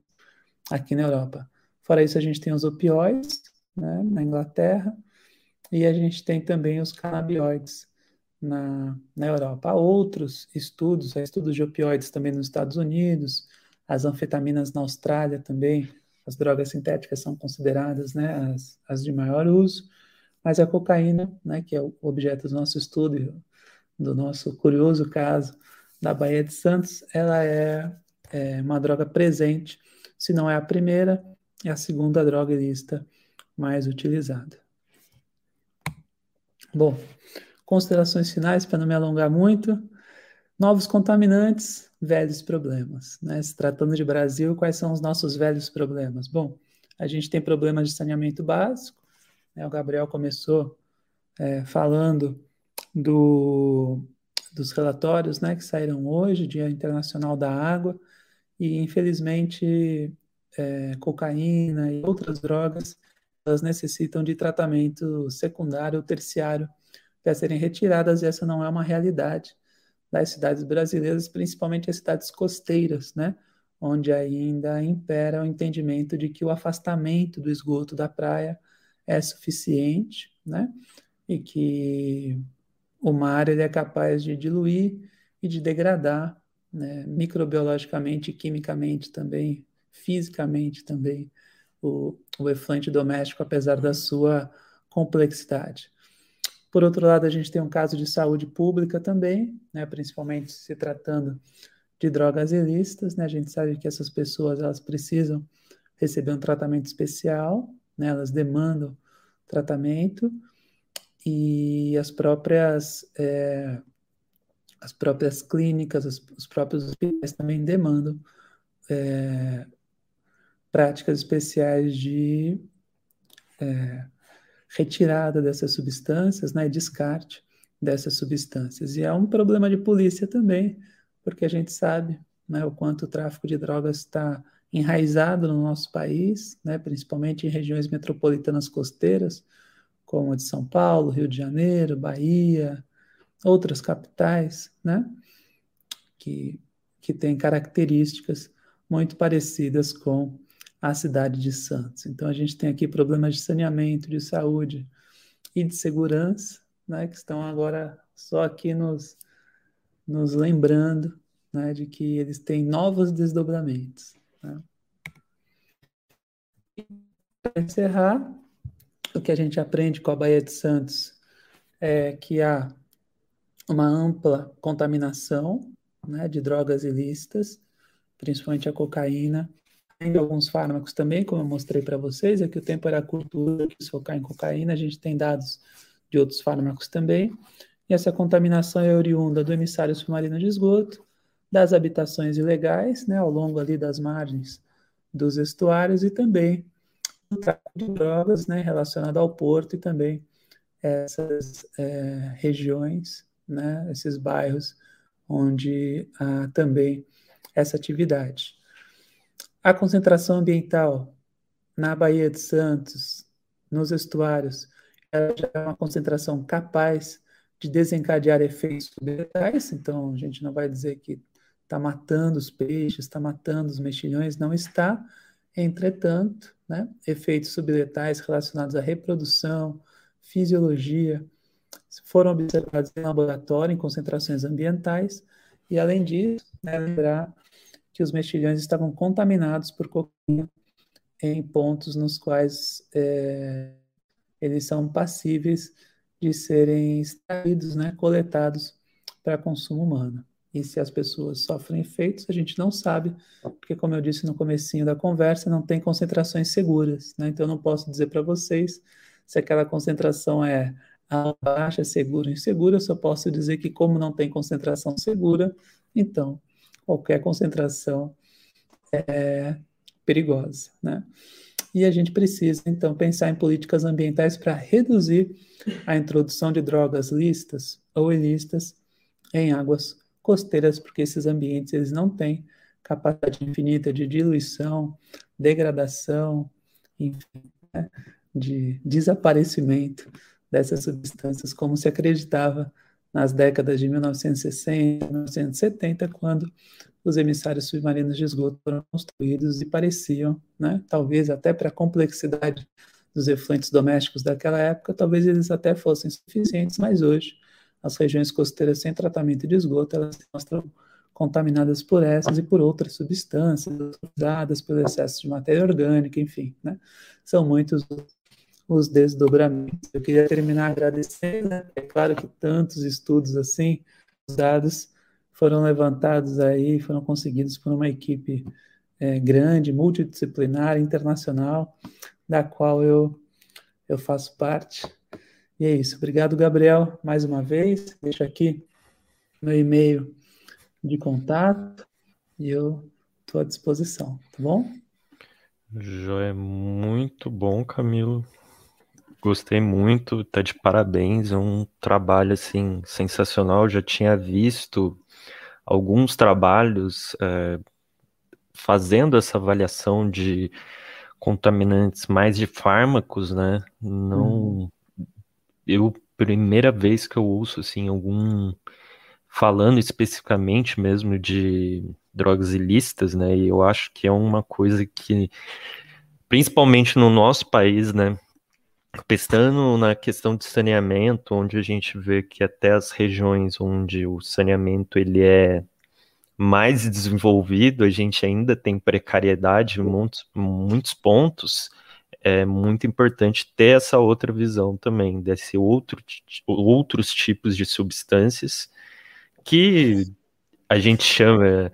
aqui na Europa. Fora isso, a gente tem os opioides né, na Inglaterra, e a gente tem também os canabinoides na, na Europa. Há outros estudos, há estudos de opioides também nos Estados Unidos, as anfetaminas na Austrália também, as drogas sintéticas são consideradas né, as, as de maior uso, mas a cocaína, né, que é o objeto do nosso estudo, do nosso curioso caso da Baía de Santos, ela é, é uma droga presente, se não é a primeira, é a segunda droga ilícita mais utilizada. Bom, considerações finais para não me alongar muito. Novos contaminantes, velhos problemas. Né? Se tratando de Brasil, quais são os nossos velhos problemas? Bom, a gente tem problemas de saneamento básico. Né? O Gabriel começou é, falando do, dos relatórios né, que saíram hoje, Dia Internacional da Água, e infelizmente é, cocaína e outras drogas elas necessitam de tratamento secundário ou terciário para serem retiradas, e essa não é uma realidade das cidades brasileiras, principalmente as cidades costeiras, né? onde ainda impera o entendimento de que o afastamento do esgoto da praia é suficiente, né? e que o mar ele é capaz de diluir e de degradar né? microbiologicamente, quimicamente também, fisicamente também, o, o efluente doméstico, apesar da sua complexidade. Por outro lado, a gente tem um caso de saúde pública também, né, principalmente se tratando de drogas ilícitas, né? A gente sabe que essas pessoas elas precisam receber um tratamento especial, né? Elas demandam tratamento e as próprias é, as próprias clínicas, os, os, próprios hospitais também demandam é, práticas especiais de é, retirada dessas substâncias, né, descarte dessas substâncias. E é um problema de polícia também, porque a gente sabe né, o quanto o tráfico de drogas está enraizado no nosso país, né, principalmente em regiões metropolitanas costeiras, como a de São Paulo, Rio de Janeiro, Bahia, outras capitais, né, que, que têm características muito parecidas com a cidade de Santos. Então a gente tem aqui problemas de saneamento, de saúde e de segurança, né, que estão agora só aqui nos, nos lembrando né, de que eles têm novos desdobramentos. Né. Para encerrar, o que a gente aprende com a Baía de Santos é que há uma ampla contaminação né, de drogas ilícitas, principalmente a cocaína, tem alguns fármacos também, como eu mostrei para vocês, aqui o tempo era curto, que focar em cocaína, a gente tem dados de outros fármacos também, e essa contaminação é oriunda do emissário submarino de esgoto, das habitações ilegais, né, ao longo ali das margens dos estuários, e também do tráfico de drogas, né, relacionado ao porto e também essas é, regiões, né, esses bairros onde há também essa atividade. A concentração ambiental na Baía de Santos, nos estuários, é uma concentração capaz de desencadear efeitos subletais, então a gente não vai dizer que está matando os peixes, está matando os mexilhões, não está. Entretanto, né, efeitos subletais relacionados à reprodução, fisiologia, foram observados em laboratório em concentrações ambientais, e além disso, né, lembrar que os mexilhões estavam contaminados por cocaína em pontos nos quais é, eles são passíveis de serem extraídos, né, coletados para consumo humano. E se as pessoas sofrem efeitos, a gente não sabe, porque como eu disse no comecinho da conversa, não tem concentrações seguras, né? Então eu não posso dizer para vocês se aquela concentração é baixa, segura ou insegura, eu só posso dizer que como não tem concentração segura, então qualquer concentração é perigosa, né? E a gente precisa, então, pensar em políticas ambientais para reduzir a introdução de drogas listas ou ilícitas em águas costeiras, porque esses ambientes eles não têm capacidade infinita de diluição, degradação, enfim, né? de desaparecimento dessas substâncias, como se acreditava nas décadas de 1960, 1970, quando os emissários submarinos de esgoto foram construídos e pareciam, né, talvez até para a complexidade dos efluentes domésticos daquela época, talvez eles até fossem suficientes, mas hoje as regiões costeiras sem tratamento de esgoto, elas se mostram contaminadas por essas e por outras substâncias, dadas pelo excesso de matéria orgânica, enfim, né? São muitos os desdobramentos. Eu queria terminar agradecendo, né? é claro que tantos estudos assim, os dados foram levantados aí, foram conseguidos por uma equipe é, grande, multidisciplinar, internacional, da qual eu, eu faço parte. E é isso. Obrigado, Gabriel, mais uma vez. Deixo aqui meu e-mail de contato e eu estou à disposição, tá bom? Joia, muito bom, Camilo. Gostei muito, tá de parabéns, é um trabalho assim sensacional. Já tinha visto alguns trabalhos é, fazendo essa avaliação de contaminantes mais de fármacos, né? Não, uhum. eu primeira vez que eu ouço assim algum falando especificamente mesmo de drogas ilícitas, né? E eu acho que é uma coisa que principalmente no nosso país, né? Pensando na questão de saneamento, onde a gente vê que até as regiões onde o saneamento ele é mais desenvolvido, a gente ainda tem precariedade em muitos, muitos pontos, é muito importante ter essa outra visão também, desse outro, outros tipos de substâncias que a gente chama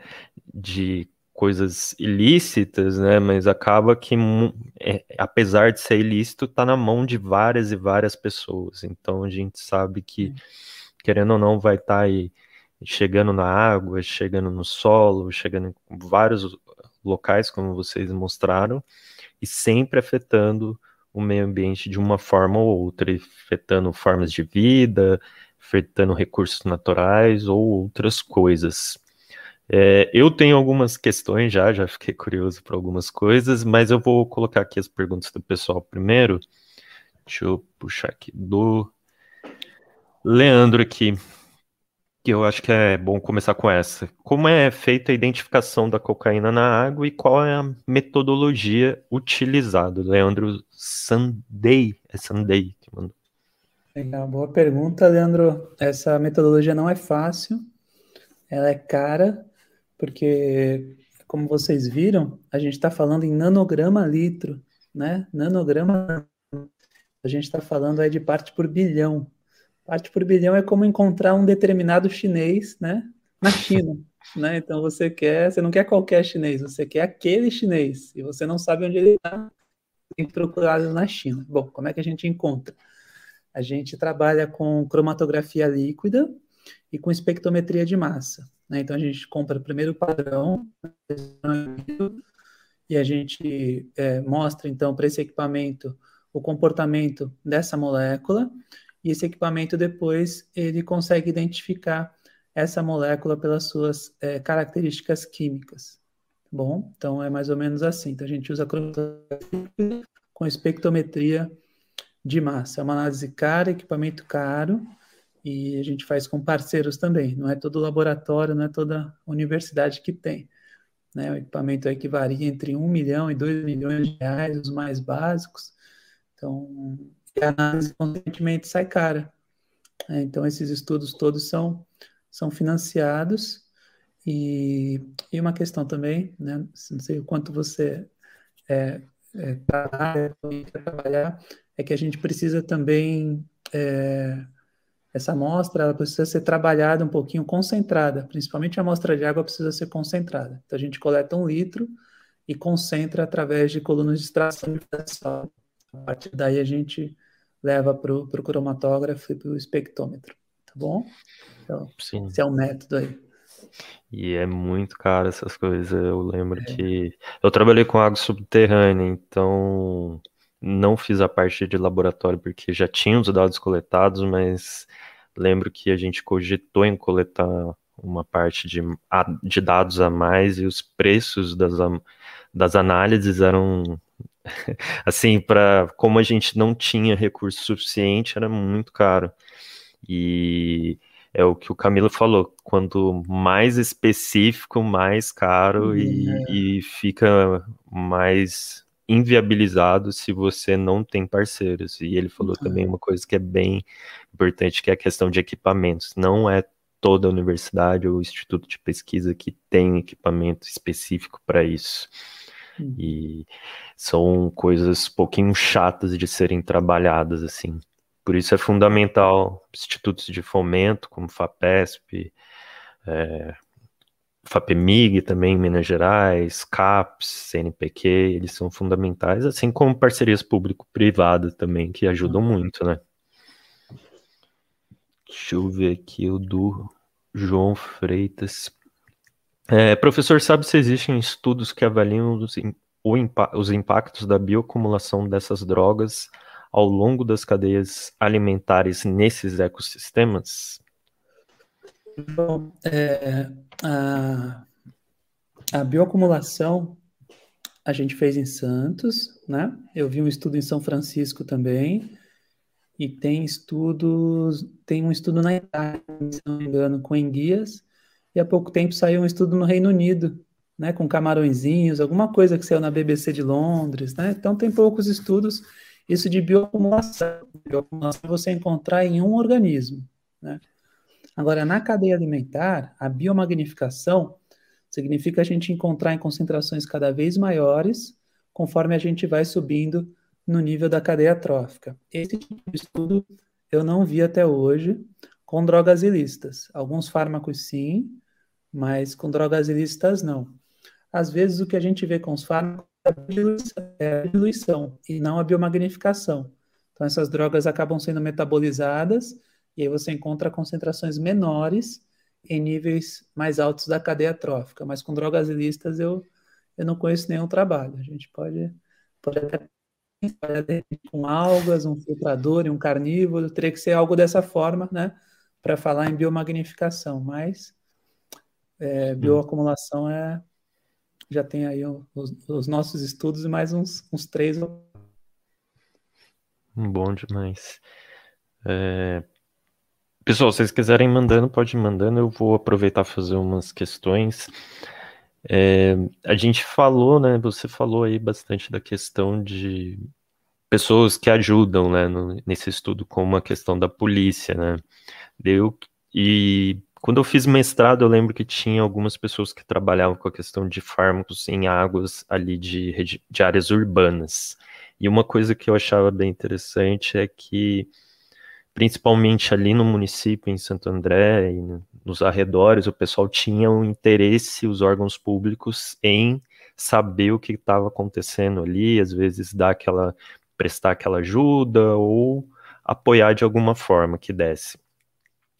de coisas ilícitas, né? Mas acaba que, é, apesar de ser ilícito, está na mão de várias e várias pessoas. Então a gente sabe que, querendo ou não, vai estar tá aí chegando na água, chegando no solo, chegando em vários locais, como vocês mostraram, e sempre afetando o meio ambiente de uma forma ou outra, afetando formas de vida, afetando recursos naturais ou outras coisas. É, eu tenho algumas questões já, já fiquei curioso para algumas coisas, mas eu vou colocar aqui as perguntas do pessoal primeiro. Deixa eu puxar aqui do Leandro aqui que eu acho que é bom começar com essa. Como é feita a identificação da cocaína na água e qual é a metodologia utilizada? Leandro Sandei, é Sandei que mandou. Legal, boa pergunta, Leandro. Essa metodologia não é fácil, ela é cara, porque, como vocês viram, a gente está falando em nanograma litro, né? Nanograma, a gente está falando aí de parte por bilhão. Parte por bilhão é como encontrar um determinado chinês, né? Na China. Né? Então você quer, você não quer qualquer chinês, você quer aquele chinês e você não sabe onde ele está, tem que procurar na China. Bom, como é que a gente encontra? A gente trabalha com cromatografia líquida e com espectrometria de massa. Né? Então a gente compra primeiro o padrão e a gente é, mostra então para esse equipamento o comportamento dessa molécula e esse equipamento depois ele consegue identificar essa molécula pelas suas é, características químicas. Tá bom, então é mais ou menos assim. Então a gente usa com espectrometria de massa. É uma análise cara, equipamento caro, e a gente faz com parceiros também. Não é todo laboratório, não é toda universidade que tem. Né? O equipamento aí que varia entre 1 milhão e 2 milhões de reais, os mais básicos. Então, a análise consequentemente sai cara. É, então, esses estudos todos são, são financiados. E, e uma questão também, né, não sei o quanto você é, é, trabalhar, é que a gente precisa também, é, essa amostra precisa ser trabalhada um pouquinho concentrada, principalmente a amostra de água precisa ser concentrada. Então, a gente coleta um litro e concentra através de colunas de extração de sal. A partir daí, a gente leva para o cromatógrafo e para o espectrômetro, tá bom? Então, Sim. esse é o método aí. E é muito caro essas coisas. Eu lembro é. que eu trabalhei com água subterrânea, então não fiz a parte de laboratório porque já tinha os dados coletados, mas lembro que a gente cogitou em coletar uma parte de, de dados a mais e os preços das, das análises eram assim, para como a gente não tinha recurso suficiente, era muito caro. E é o que o Camilo falou, quanto mais específico, mais caro e, é. e fica mais inviabilizado se você não tem parceiros. E ele falou uhum. também uma coisa que é bem importante, que é a questão de equipamentos. Não é toda a universidade ou instituto de pesquisa que tem equipamento específico para isso. Hum. E são coisas pouquinho chatas de serem trabalhadas, assim. Por isso é fundamental institutos de fomento, como FAPESP, é, FAPEMIG também em Minas Gerais, CAPES, CNPq, eles são fundamentais, assim como parcerias público-privadas também, que ajudam uhum. muito, né? Deixa eu ver aqui o do João Freitas. É, professor, sabe se existem estudos que avaliam os, os impactos da bioacumulação dessas drogas ao longo das cadeias alimentares nesses ecossistemas? É, a, a bioacumulação a gente fez em Santos, né? Eu vi um estudo em São Francisco também, e tem estudos, tem um estudo na Itália, se não me engano, com enguias, e há pouco tempo saiu um estudo no Reino Unido, né, com camarõezinhos, alguma coisa que saiu na BBC de Londres, né? Então tem poucos estudos isso de bioacumulação. Bioacumulação é você encontrar em um organismo, né? Agora, na cadeia alimentar, a biomagnificação significa a gente encontrar em concentrações cada vez maiores conforme a gente vai subindo no nível da cadeia trófica. Esse tipo de estudo eu não vi até hoje com drogas ilícitas. Alguns fármacos sim, mas com drogas ilícitas não. Às vezes o que a gente vê com os fármacos é a diluição e não a biomagnificação. Então essas drogas acabam sendo metabolizadas e aí você encontra concentrações menores em níveis mais altos da cadeia trófica. Mas com drogas ilícitas eu, eu não conheço nenhum trabalho. A gente pode, pode até com algas, um filtrador e um carnívoro, teria que ser algo dessa forma, né, para falar em biomagnificação, mas é, bioacumulação é já tem aí os, os nossos estudos e mais uns, uns três. Bom demais. É... Pessoal, se vocês quiserem mandando, pode ir mandando. Eu vou aproveitar fazer umas questões. É, a gente falou, né? Você falou aí bastante da questão de pessoas que ajudam, né, no, nesse estudo, como a questão da polícia, né? Deu e quando eu fiz mestrado, eu lembro que tinha algumas pessoas que trabalhavam com a questão de fármacos em águas ali de, de áreas urbanas. E uma coisa que eu achava bem interessante é que, principalmente ali no município, em Santo André e nos arredores, o pessoal tinha um interesse, os órgãos públicos, em saber o que estava acontecendo ali, às vezes dar aquela, prestar aquela ajuda ou apoiar de alguma forma que desse.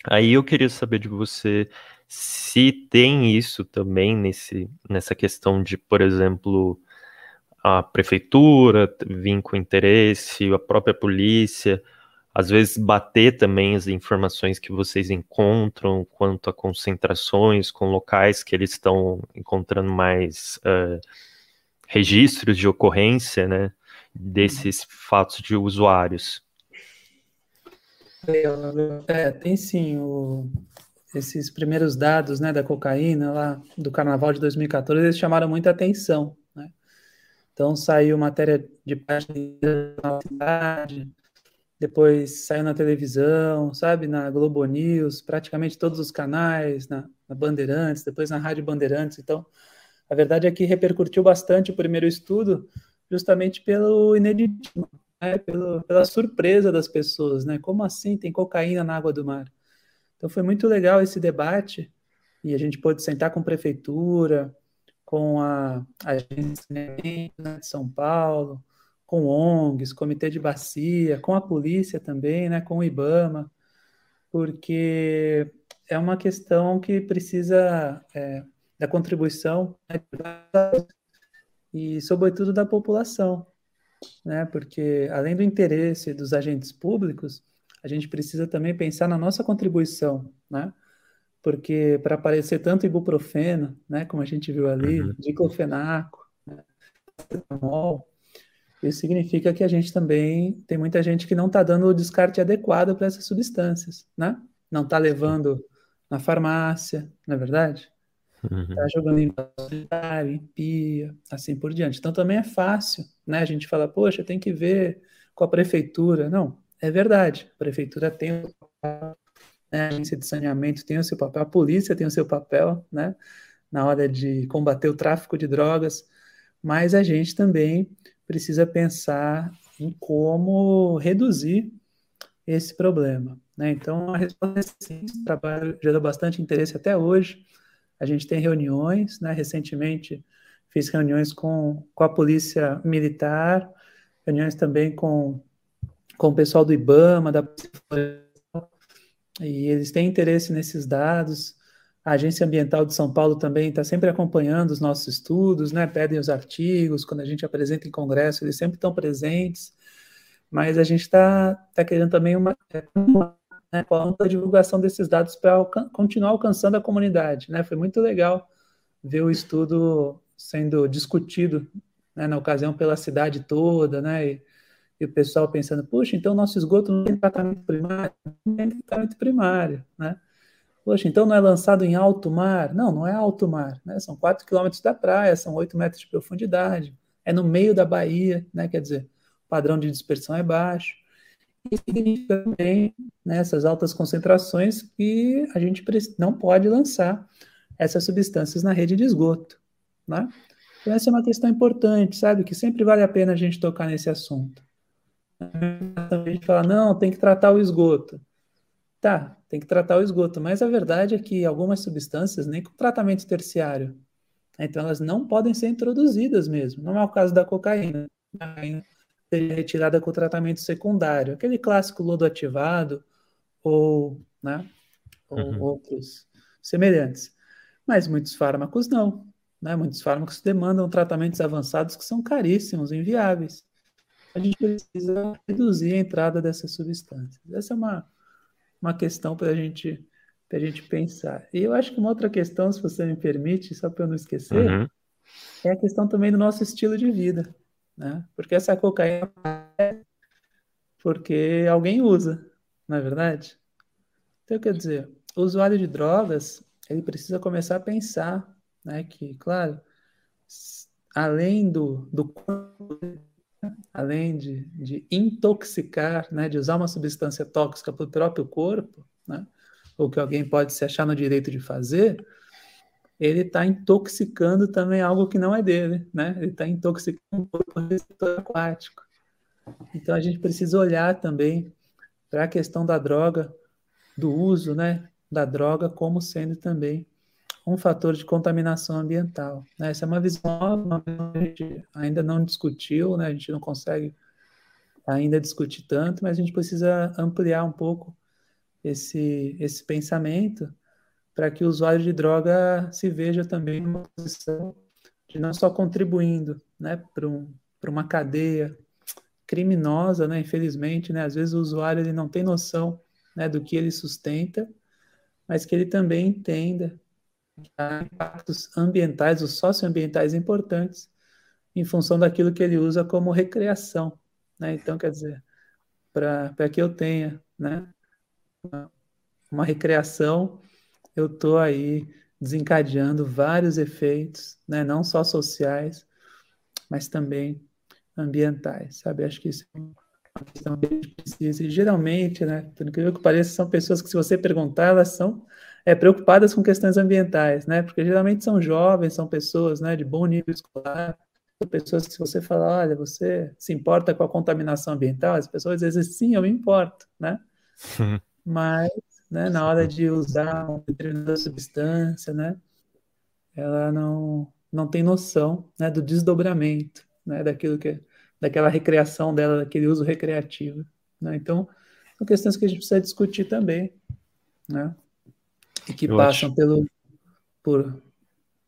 Aí eu queria saber de você se tem isso também nesse, nessa questão de, por exemplo, a prefeitura vir com interesse, a própria polícia, às vezes bater também as informações que vocês encontram quanto a concentrações com locais que eles estão encontrando mais uh, registros de ocorrência, né, desses fatos de usuários. É, tem sim. O, esses primeiros dados né, da cocaína lá do carnaval de 2014, eles chamaram muita atenção. Né? Então saiu matéria de página na cidade, depois saiu na televisão, sabe, na Globo News, praticamente todos os canais, na, na Bandeirantes, depois na Rádio Bandeirantes. Então, a verdade é que repercutiu bastante o primeiro estudo, justamente pelo ineditismo né, pelo, pela surpresa das pessoas, né? Como assim tem cocaína na água do mar? Então foi muito legal esse debate e a gente pôde sentar com a prefeitura, com a agência né, de São Paulo, com ONGs, comitê de bacia, com a polícia também, né, com o IBAMA, porque é uma questão que precisa é, da contribuição né, e, sobretudo, da população né? Porque além do interesse dos agentes públicos, a gente precisa também pensar na nossa contribuição, né? Porque para aparecer tanto ibuprofeno, né, como a gente viu ali, uhum. diclofenaco, né, isso significa que a gente também tem muita gente que não está dando o descarte adequado para essas substâncias, né? Não está levando na farmácia, não é verdade? Uhum. Tá jogando em pia, assim por diante. Então também é fácil, né? A gente fala, poxa, tem que ver com a prefeitura. Não, é verdade. A prefeitura tem o papel, né? a agência de saneamento tem o seu papel, a polícia tem o seu papel, né? Na hora de combater o tráfico de drogas, mas a gente também precisa pensar em como reduzir esse problema. Né? Então, a resposta é sim, o trabalho gerou bastante interesse até hoje. A gente tem reuniões, né? Recentemente fiz reuniões com, com a polícia militar, reuniões também com, com o pessoal do IBAMA, da e eles têm interesse nesses dados. A Agência Ambiental de São Paulo também está sempre acompanhando os nossos estudos, né? Pedem os artigos, quando a gente apresenta em congresso, eles sempre estão presentes. Mas a gente está tá querendo também uma, uma né, a divulgação desses dados para alcan continuar alcançando a comunidade. Né? Foi muito legal ver o estudo sendo discutido né, na ocasião pela cidade toda, né? E, e, o pessoal pensando, puxa, então nosso esgoto não tem tratamento primário? Não tem tratamento primário, né? Poxa, então não é lançado em alto mar? Não, não é alto mar, né? São 4 quilômetros da praia, são 8 metros de profundidade, é no meio da Bahia, né? Quer dizer, o padrão de dispersão é baixo significa também nessas né, altas concentrações que a gente não pode lançar essas substâncias na rede de esgoto, né? Então essa é uma questão importante, sabe, que sempre vale a pena a gente tocar nesse assunto. A gente fala, não, tem que tratar o esgoto. Tá, Tem que tratar o esgoto. Mas a verdade é que algumas substâncias, nem com tratamento terciário, então elas não podem ser introduzidas mesmo. Não é o caso da cocaína. A cocaína seria retirada com tratamento secundário, aquele clássico lodo ativado ou, né, ou uhum. outros semelhantes. Mas muitos fármacos não. Né? Muitos fármacos demandam tratamentos avançados que são caríssimos, inviáveis. A gente precisa reduzir a entrada dessas substâncias. Essa é uma, uma questão para a gente a gente pensar. E eu acho que uma outra questão, se você me permite, só para eu não esquecer, uhum. é a questão também do nosso estilo de vida, né? Porque essa cocaína é porque alguém usa, não é verdade? Então, quer dizer, o usuário de drogas, ele precisa começar a pensar, né, que, claro, além do, do além de, de intoxicar, né, de usar uma substância tóxica para o próprio corpo, né, ou que alguém pode se achar no direito de fazer, ele está intoxicando também algo que não é dele, né? Ele está intoxicando o corpo receptor aquático. Então a gente precisa olhar também para a questão da droga, do uso, né, da droga como sendo também um fator de contaminação ambiental. Né? Essa é uma visão nova, a gente ainda não discutiu, né? A gente não consegue ainda discutir tanto, mas a gente precisa ampliar um pouco esse, esse pensamento para que o usuário de droga se veja também numa posição de não só contribuindo né, para um, uma cadeia criminosa, né, infelizmente, né, às vezes o usuário ele não tem noção né, do que ele sustenta, mas que ele também entenda há impactos ambientais, os socioambientais importantes, em função daquilo que ele usa como recreação. Né? Então, quer dizer, para que eu tenha né, uma recreação, eu estou aí desencadeando vários efeitos, né, não só sociais, mas também ambientais, sabe? Acho que isso é uma questão que a gente precisa. E geralmente, né, por incrível que pareça, são pessoas que, se você perguntar, elas são é, preocupadas com questões ambientais, né? Porque geralmente são jovens, são pessoas né, de bom nível escolar, pessoas que, se você falar, olha, você se importa com a contaminação ambiental, as pessoas dizem, sim, eu me importo, né? mas né, na hora de usar uma determinada substância, né, ela não, não tem noção né, do desdobramento né, daquilo que daquela recreação dela, daquele uso recreativo. Né? Então, são questões que a gente precisa discutir também, né? E que Eu passam acho... pelo, por,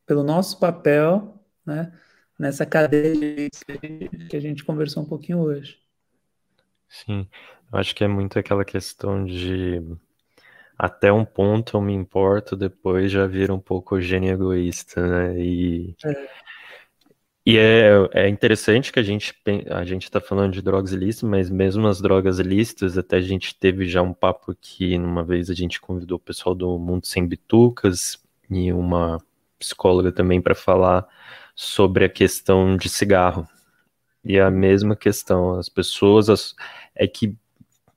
pelo nosso papel, né? Nessa cadeia que a gente conversou um pouquinho hoje. Sim, eu acho que é muito aquela questão de até um ponto eu me importo, depois já vira um pouco gênio egoísta, né? E é, e é, é interessante que a gente a gente está falando de drogas ilícitas, mas mesmo as drogas ilícitas, até a gente teve já um papo que uma vez a gente convidou o pessoal do Mundo Sem Bitucas e uma psicóloga também para falar sobre a questão de cigarro. E a mesma questão, as pessoas as, é que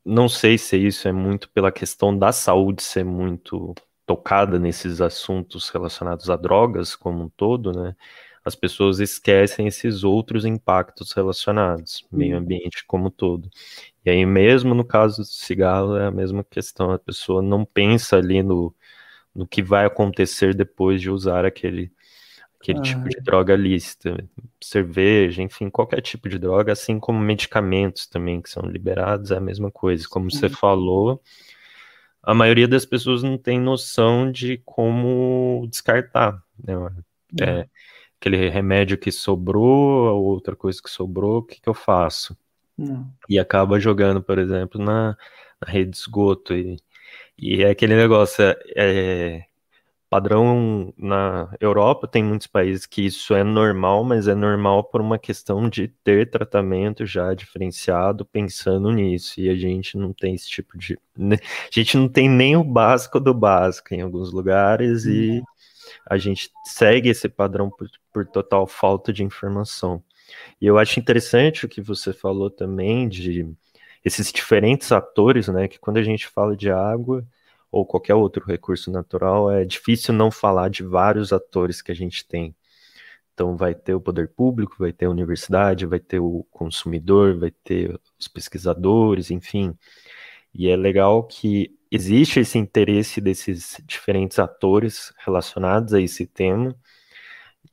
não sei se isso é muito pela questão da saúde ser muito tocada nesses assuntos relacionados a drogas como um todo, né? As pessoas esquecem esses outros impactos relacionados, meio ambiente como um todo. E aí, mesmo no caso do cigarro, é a mesma questão, a pessoa não pensa ali no, no que vai acontecer depois de usar aquele aquele ah, tipo de droga lícita, cerveja, enfim, qualquer tipo de droga, assim como medicamentos também que são liberados, é a mesma coisa. Como sim. você falou, a maioria das pessoas não tem noção de como descartar. Né? É, é, aquele remédio que sobrou, outra coisa que sobrou, o que, que eu faço? Não. E acaba jogando, por exemplo, na, na rede de esgoto. E, e é aquele negócio, é, é padrão na Europa, tem muitos países que isso é normal, mas é normal por uma questão de ter tratamento já diferenciado pensando nisso. E a gente não tem esse tipo de. Né, a gente não tem nem o básico do básico em alguns lugares e. a gente segue esse padrão por, por total falta de informação. E eu acho interessante o que você falou também de esses diferentes atores, né? Que quando a gente fala de água ou qualquer outro recurso natural, é difícil não falar de vários atores que a gente tem. Então, vai ter o poder público, vai ter a universidade, vai ter o consumidor, vai ter os pesquisadores, enfim. E é legal que existe esse interesse desses diferentes atores relacionados a esse tema.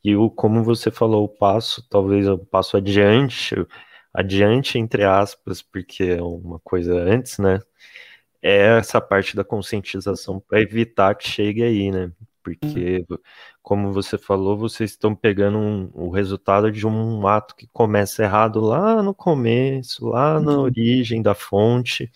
E o, como você falou, o passo, talvez o passo adiante, adiante entre aspas, porque é uma coisa antes, né? É essa parte da conscientização para evitar que chegue aí, né? Porque, como você falou, vocês estão pegando um, o resultado de um ato que começa errado lá no começo, lá na uhum. origem da fonte,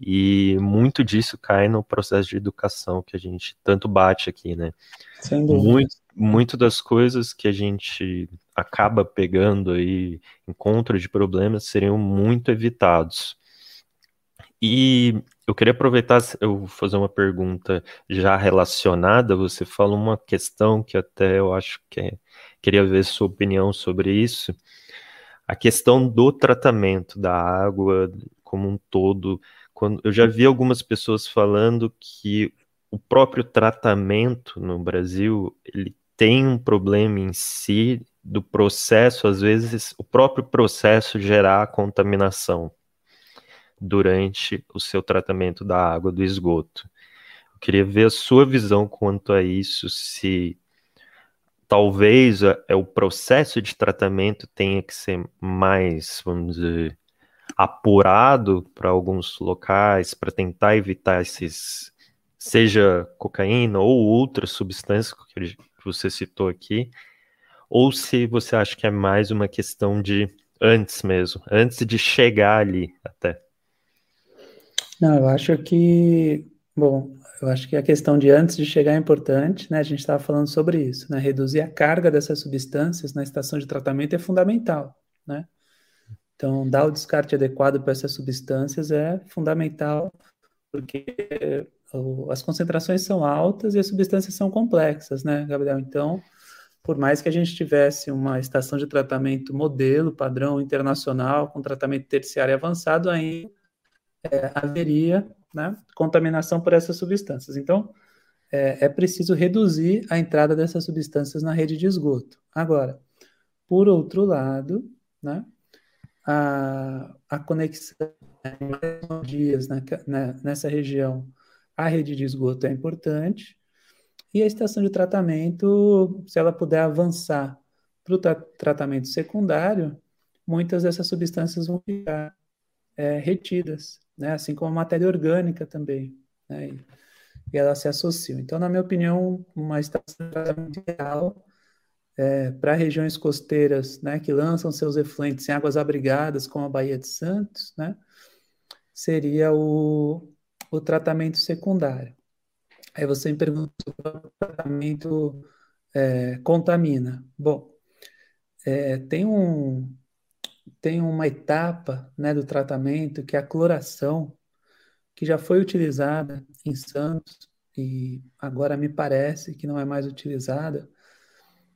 e muito disso cai no processo de educação que a gente tanto bate aqui, né? Sem dúvida. Muito, muito das coisas que a gente acaba pegando aí, encontro de problemas, seriam muito evitados. E eu queria aproveitar, eu vou fazer uma pergunta já relacionada. Você falou uma questão que até eu acho que é, queria ver sua opinião sobre isso. A questão do tratamento da água como um todo. Quando, eu já vi algumas pessoas falando que o próprio tratamento no Brasil ele tem um problema em si do processo, às vezes o próprio processo gerar contaminação durante o seu tratamento da água do esgoto. Eu queria ver a sua visão quanto a isso, se talvez é o processo de tratamento tenha que ser mais, vamos dizer, apurado para alguns locais para tentar evitar esses, seja cocaína ou outras substâncias que você citou aqui, ou se você acha que é mais uma questão de antes mesmo, antes de chegar ali até. Não, eu acho que, bom, eu acho que a questão de antes de chegar é importante, né? A gente estava falando sobre isso, né? Reduzir a carga dessas substâncias na estação de tratamento é fundamental, né? Então, dar o descarte adequado para essas substâncias é fundamental, porque as concentrações são altas e as substâncias são complexas, né, Gabriel? Então, por mais que a gente tivesse uma estação de tratamento modelo, padrão internacional, com tratamento terciário avançado, ainda é, haveria né, contaminação por essas substâncias. Então, é, é, preciso reduzir a entrada dessas substâncias na rede de esgoto. Agora, por outro lado, né, a, a conexão mais dias na, na, nessa região à rede de esgoto é importante, e a estação de tratamento, se ela puder avançar para o tra tratamento secundário, muitas dessas substâncias vão ficar é, retidas né? assim como a matéria orgânica também, né? e, e elas se associam. Então, na minha opinião, uma estação de tratamento ideal é, para regiões costeiras né, que lançam seus efluentes em águas abrigadas, como a Baía de Santos, né, seria o, o tratamento secundário. Aí você me pergunta se o tratamento é, contamina. Bom, é, tem um, tem uma etapa né, do tratamento que é a cloração, que já foi utilizada em Santos e agora me parece que não é mais utilizada,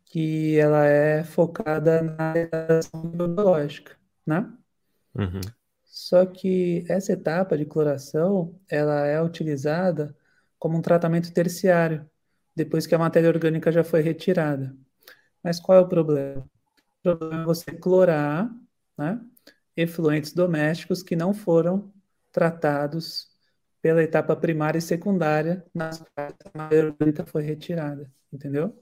que ela é focada na degradação biológica, né? Uhum. Só que essa etapa de cloração, ela é utilizada como um tratamento terciário, depois que a matéria orgânica já foi retirada. Mas qual é o problema? O problema é você clorar né, efluentes domésticos que não foram tratados pela etapa primária e secundária nas quais a matéria orgânica foi retirada, entendeu?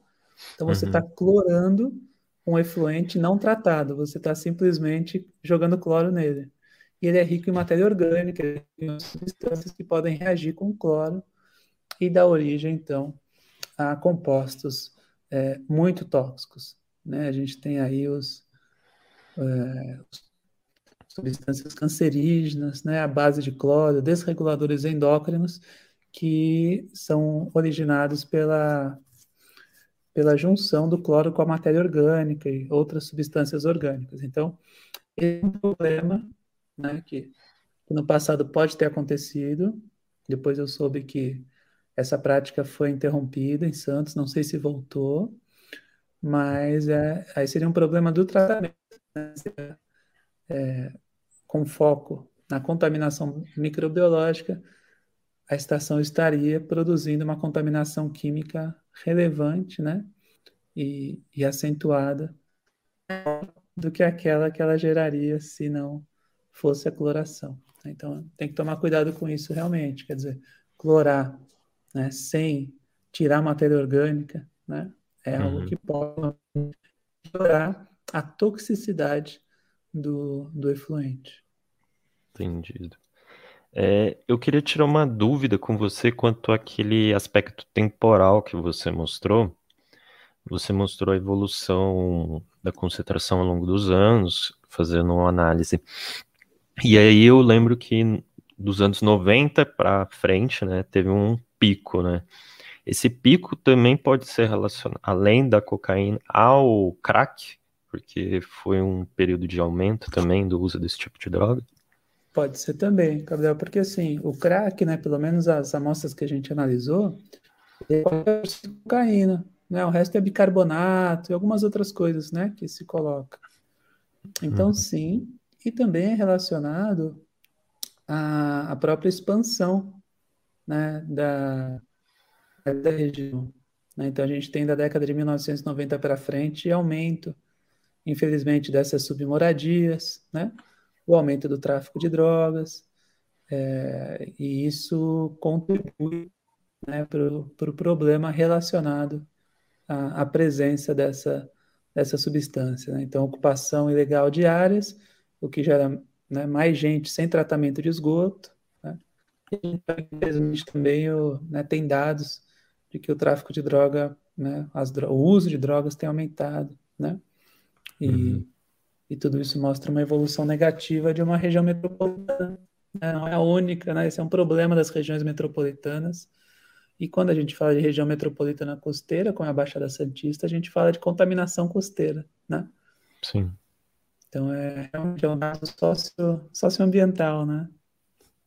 Então você está uhum. clorando um efluente não tratado, você está simplesmente jogando cloro nele. E ele é rico em matéria orgânica, em substâncias que podem reagir com cloro e dar origem, então, a compostos é, muito tóxicos. Né? A gente tem aí os é, substâncias cancerígenas, né, à base de cloro, desreguladores endócrinos, que são originados pela, pela junção do cloro com a matéria orgânica e outras substâncias orgânicas. Então, esse é um problema né, que, que no passado pode ter acontecido, depois eu soube que essa prática foi interrompida em Santos, não sei se voltou, mas é, aí seria um problema do tratamento é, com foco na contaminação microbiológica, a estação estaria produzindo uma contaminação química relevante, né? E, e acentuada do que aquela que ela geraria se não fosse a cloração. Então, tem que tomar cuidado com isso realmente. Quer dizer, clorar, né, sem tirar matéria orgânica, né, é algo uhum. que pode piorar a toxicidade do, do efluente. Entendido. É, eu queria tirar uma dúvida com você quanto àquele aspecto temporal que você mostrou. Você mostrou a evolução da concentração ao longo dos anos, fazendo uma análise. E aí eu lembro que dos anos 90 para frente, né, teve um pico, né? Esse pico também pode ser relacionado, além da cocaína, ao crack, porque foi um período de aumento também do uso desse tipo de droga. Pode ser também, Gabriel, porque assim, o crack, né, pelo menos as amostras que a gente analisou, é cocaína, né? O resto é bicarbonato e algumas outras coisas, né, que se coloca. Então, uhum. sim, e também é relacionado à, à própria expansão, né, da, da região. Né? Então, a gente tem da década de 1990 para frente aumento, infelizmente, dessas submoradias, né? O aumento do tráfico de drogas, é, e isso contribui né, para o pro problema relacionado à, à, presença dessa, dessa substância. Né? Então, ocupação ilegal de áreas, o que gera né, mais gente sem tratamento de esgoto, né? e, infelizmente, também o, né, tem dados de que o tráfico de droga, né, as, o uso de drogas tem aumentado, né? E, uhum. E tudo isso mostra uma evolução negativa de uma região metropolitana. Né? Não é a única, né? Esse é um problema das regiões metropolitanas. E quando a gente fala de região metropolitana costeira, como é a Baixada Santista, a gente fala de contaminação costeira, né? Sim. Então é, é um dado socio, socioambiental, né?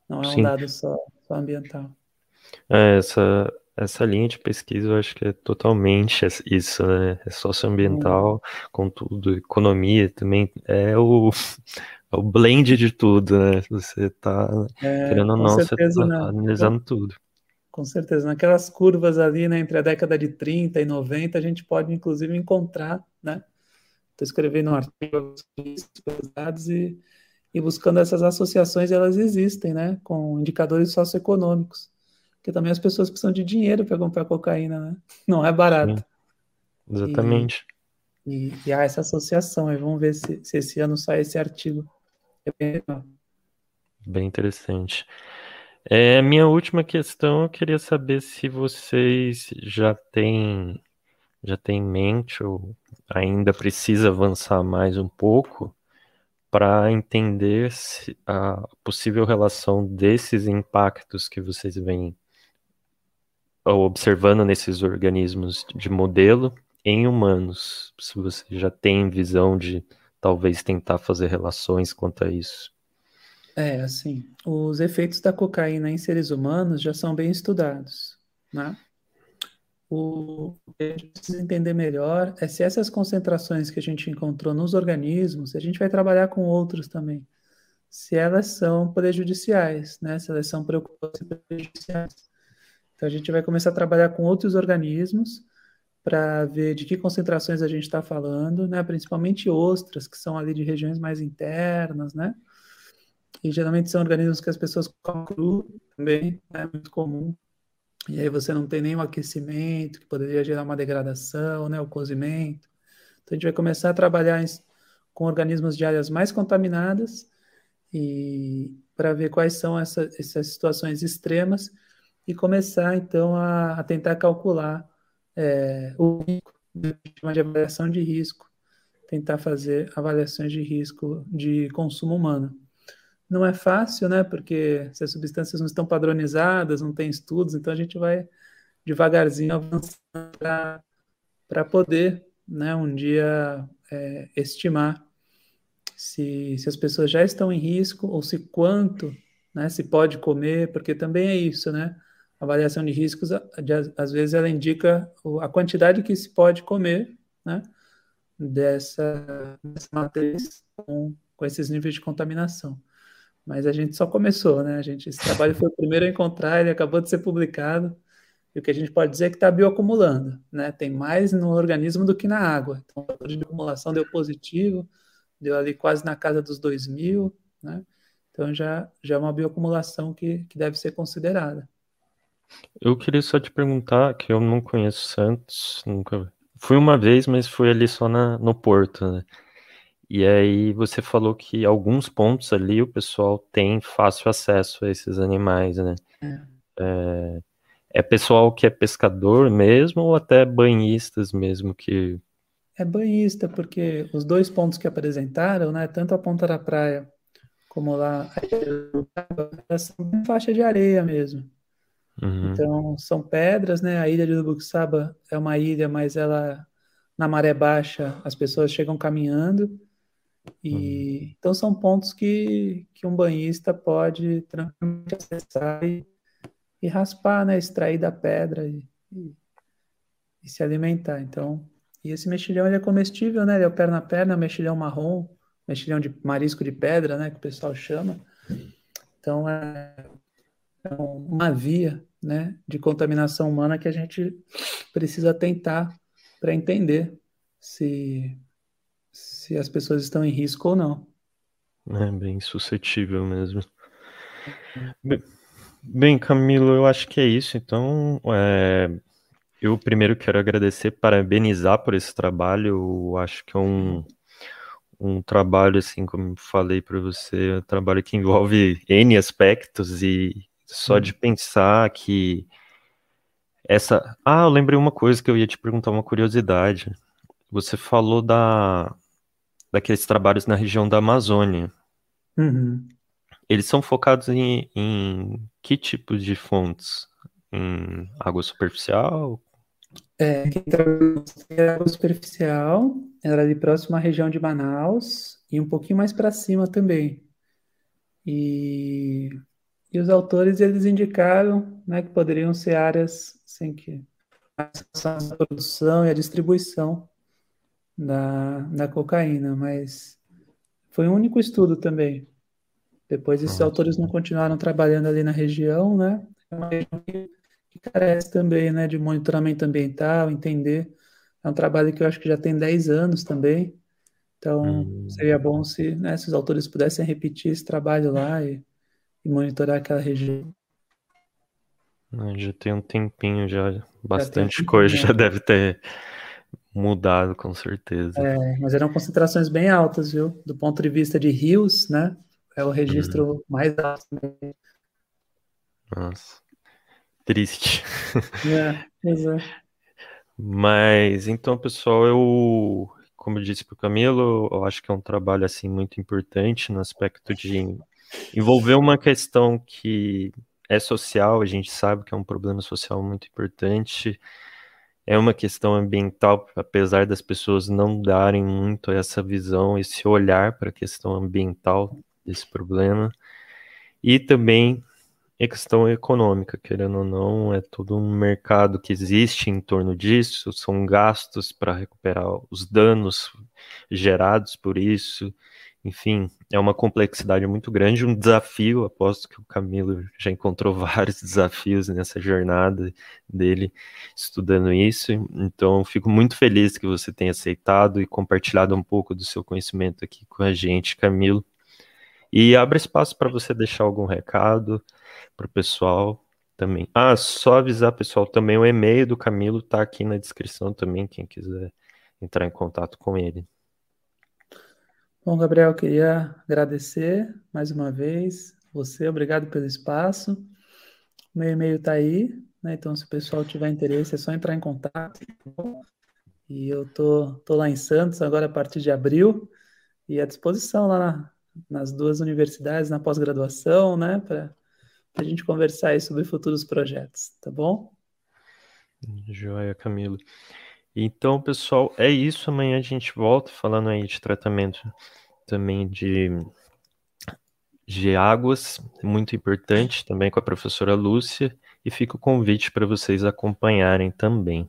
Não é um Sim. dado só, só ambiental. É, essa, essa linha de pesquisa eu acho que é totalmente isso, né? É socioambiental, hum. com tudo, economia também, é o, é o blend de tudo, né? Você tá, é, querendo ou não, você tá né? analisando tudo. Com certeza, naquelas curvas ali, né, entre a década de 30 e 90, a gente pode inclusive encontrar, né? Estou escrevendo um artigo sobre dados e, e buscando essas associações, elas existem, né, com indicadores socioeconômicos. Porque também as pessoas precisam de dinheiro para comprar cocaína, né? Não é barato. Exatamente. E, e, e, há essa associação. Aí vamos ver se, se esse ano sai esse artigo. É bem legal. Bem interessante. É, minha última questão, eu queria saber se vocês já têm já têm em mente ou ainda precisa avançar mais um pouco para entender a possível relação desses impactos que vocês veem observando nesses organismos de modelo em humanos, se você já tem visão de talvez tentar fazer relações quanto a isso. É, assim, os efeitos da cocaína em seres humanos já são bem estudados, né? O que a gente precisa entender melhor é se essas concentrações que a gente encontrou nos organismos, a gente vai trabalhar com outros também, se elas são prejudiciais, né? Se elas são preocupantes prejudiciais. Então a gente vai começar a trabalhar com outros organismos para ver de que concentrações a gente está falando, né? Principalmente ostras, que são ali de regiões mais internas, né? E geralmente são organismos que as pessoas comem cru também, é muito comum. E aí você não tem nenhum aquecimento, que poderia gerar uma degradação, né? O cozimento. Então a gente vai começar a trabalhar com organismos de áreas mais contaminadas e para ver quais são essa, essas situações extremas e começar então a, a tentar calcular é, o risco, de avaliação de risco, tentar fazer avaliações de risco de consumo humano. Não é fácil, né? Porque se as substâncias não estão padronizadas, não tem estudos, então a gente vai devagarzinho avançando para poder, né, um dia é, estimar se, se as pessoas já estão em risco ou se quanto, né, se pode comer, porque também é isso, né? Avaliação de riscos, às vezes ela indica a quantidade que se pode comer, né, dessa, dessa matriz com, com esses níveis de contaminação. Mas a gente só começou, né? A gente, esse trabalho foi o primeiro a encontrar, ele acabou de ser publicado, e o que a gente pode dizer é que está bioacumulando, né? Tem mais no organismo do que na água. Então, a de bioacumulação deu positivo, deu ali quase na casa dos 2 mil, né? Então, já, já é uma bioacumulação que, que deve ser considerada. Eu queria só te perguntar, que eu não conheço Santos, nunca fui uma vez, mas fui ali só na, no Porto, né? E aí você falou que alguns pontos ali o pessoal tem fácil acesso a esses animais, né? É, é, é pessoal que é pescador mesmo ou até banhistas mesmo que... É banhista, porque os dois pontos que apresentaram, né, tanto a ponta da praia como lá são faixa de areia mesmo. Uhum. Então, são pedras, né? A ilha de Urubuxaba é uma ilha, mas ela, na maré baixa, as pessoas chegam caminhando. E uhum. então são pontos que, que um banhista pode tranquilamente acessar e, e raspar, né? Extrair da pedra e, e, e, se alimentar. Então, e esse mexilhão ele é comestível, né? Ele é o perna a perna, mexilhão marrom, mexilhão de marisco de pedra, né? Que o pessoal chama. Então é, é uma via, né? De contaminação humana que a gente precisa tentar para entender se se as pessoas estão em risco ou não. É bem suscetível mesmo. Bem, Camilo, eu acho que é isso. Então, é, eu primeiro quero agradecer, parabenizar por esse trabalho. Eu acho que é um, um trabalho, assim, como falei para você, um trabalho que envolve N aspectos e só de pensar que essa. Ah, eu lembrei uma coisa que eu ia te perguntar, uma curiosidade. Você falou da, daqueles trabalhos na região da Amazônia. Uhum. Eles são focados em, em que tipos de fontes? Em água superficial? É, quem em água superficial, era ali próximo à região de Manaus e um pouquinho mais para cima também. E, e os autores eles indicaram né, que poderiam ser áreas sem que a produção e a distribuição da, da cocaína, mas foi um único estudo também. Depois esses autores não continuaram trabalhando ali na região, né? É uma região que, carece também, né, de monitoramento ambiental, entender. É um trabalho que eu acho que já tem 10 anos também. Então, hum. seria bom se, né, se os autores pudessem repetir esse trabalho lá e, e monitorar aquela região. Já tem um tempinho já, bastante já coisa já deve ter mudado, com certeza. É, mas eram concentrações bem altas, viu? Do ponto de vista de rios, né? É o registro uhum. mais alto. Nossa, triste. É, exato. Mas então, pessoal, eu, como eu disse para o Camilo, eu acho que é um trabalho assim muito importante no aspecto de envolver uma questão que é social, a gente sabe que é um problema social muito importante é uma questão ambiental, apesar das pessoas não darem muito essa visão, esse olhar para a questão ambiental desse problema. E também a questão econômica, querendo ou não, é todo um mercado que existe em torno disso, são gastos para recuperar os danos gerados por isso. Enfim, é uma complexidade muito grande, um desafio. Aposto que o Camilo já encontrou vários desafios nessa jornada dele estudando isso. Então, fico muito feliz que você tenha aceitado e compartilhado um pouco do seu conhecimento aqui com a gente, Camilo. E abre espaço para você deixar algum recado para o pessoal também. Ah, só avisar, pessoal, também o e-mail do Camilo está aqui na descrição também, quem quiser entrar em contato com ele. Bom, Gabriel, queria agradecer mais uma vez você, obrigado pelo espaço. Meu e-mail está aí, né? Então, se o pessoal tiver interesse, é só entrar em contato. E eu tô, tô lá em Santos agora a partir de abril e à disposição lá na, nas duas universidades, na pós-graduação, né? Para a gente conversar aí sobre futuros projetos, tá bom? Joia, Camilo. Então, pessoal, é isso. Amanhã a gente volta falando aí de tratamento também de, de águas, muito importante, também com a professora Lúcia, e fica o convite para vocês acompanharem também.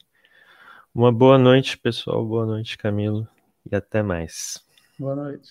Uma boa noite, pessoal. Boa noite, Camilo, e até mais. Boa noite.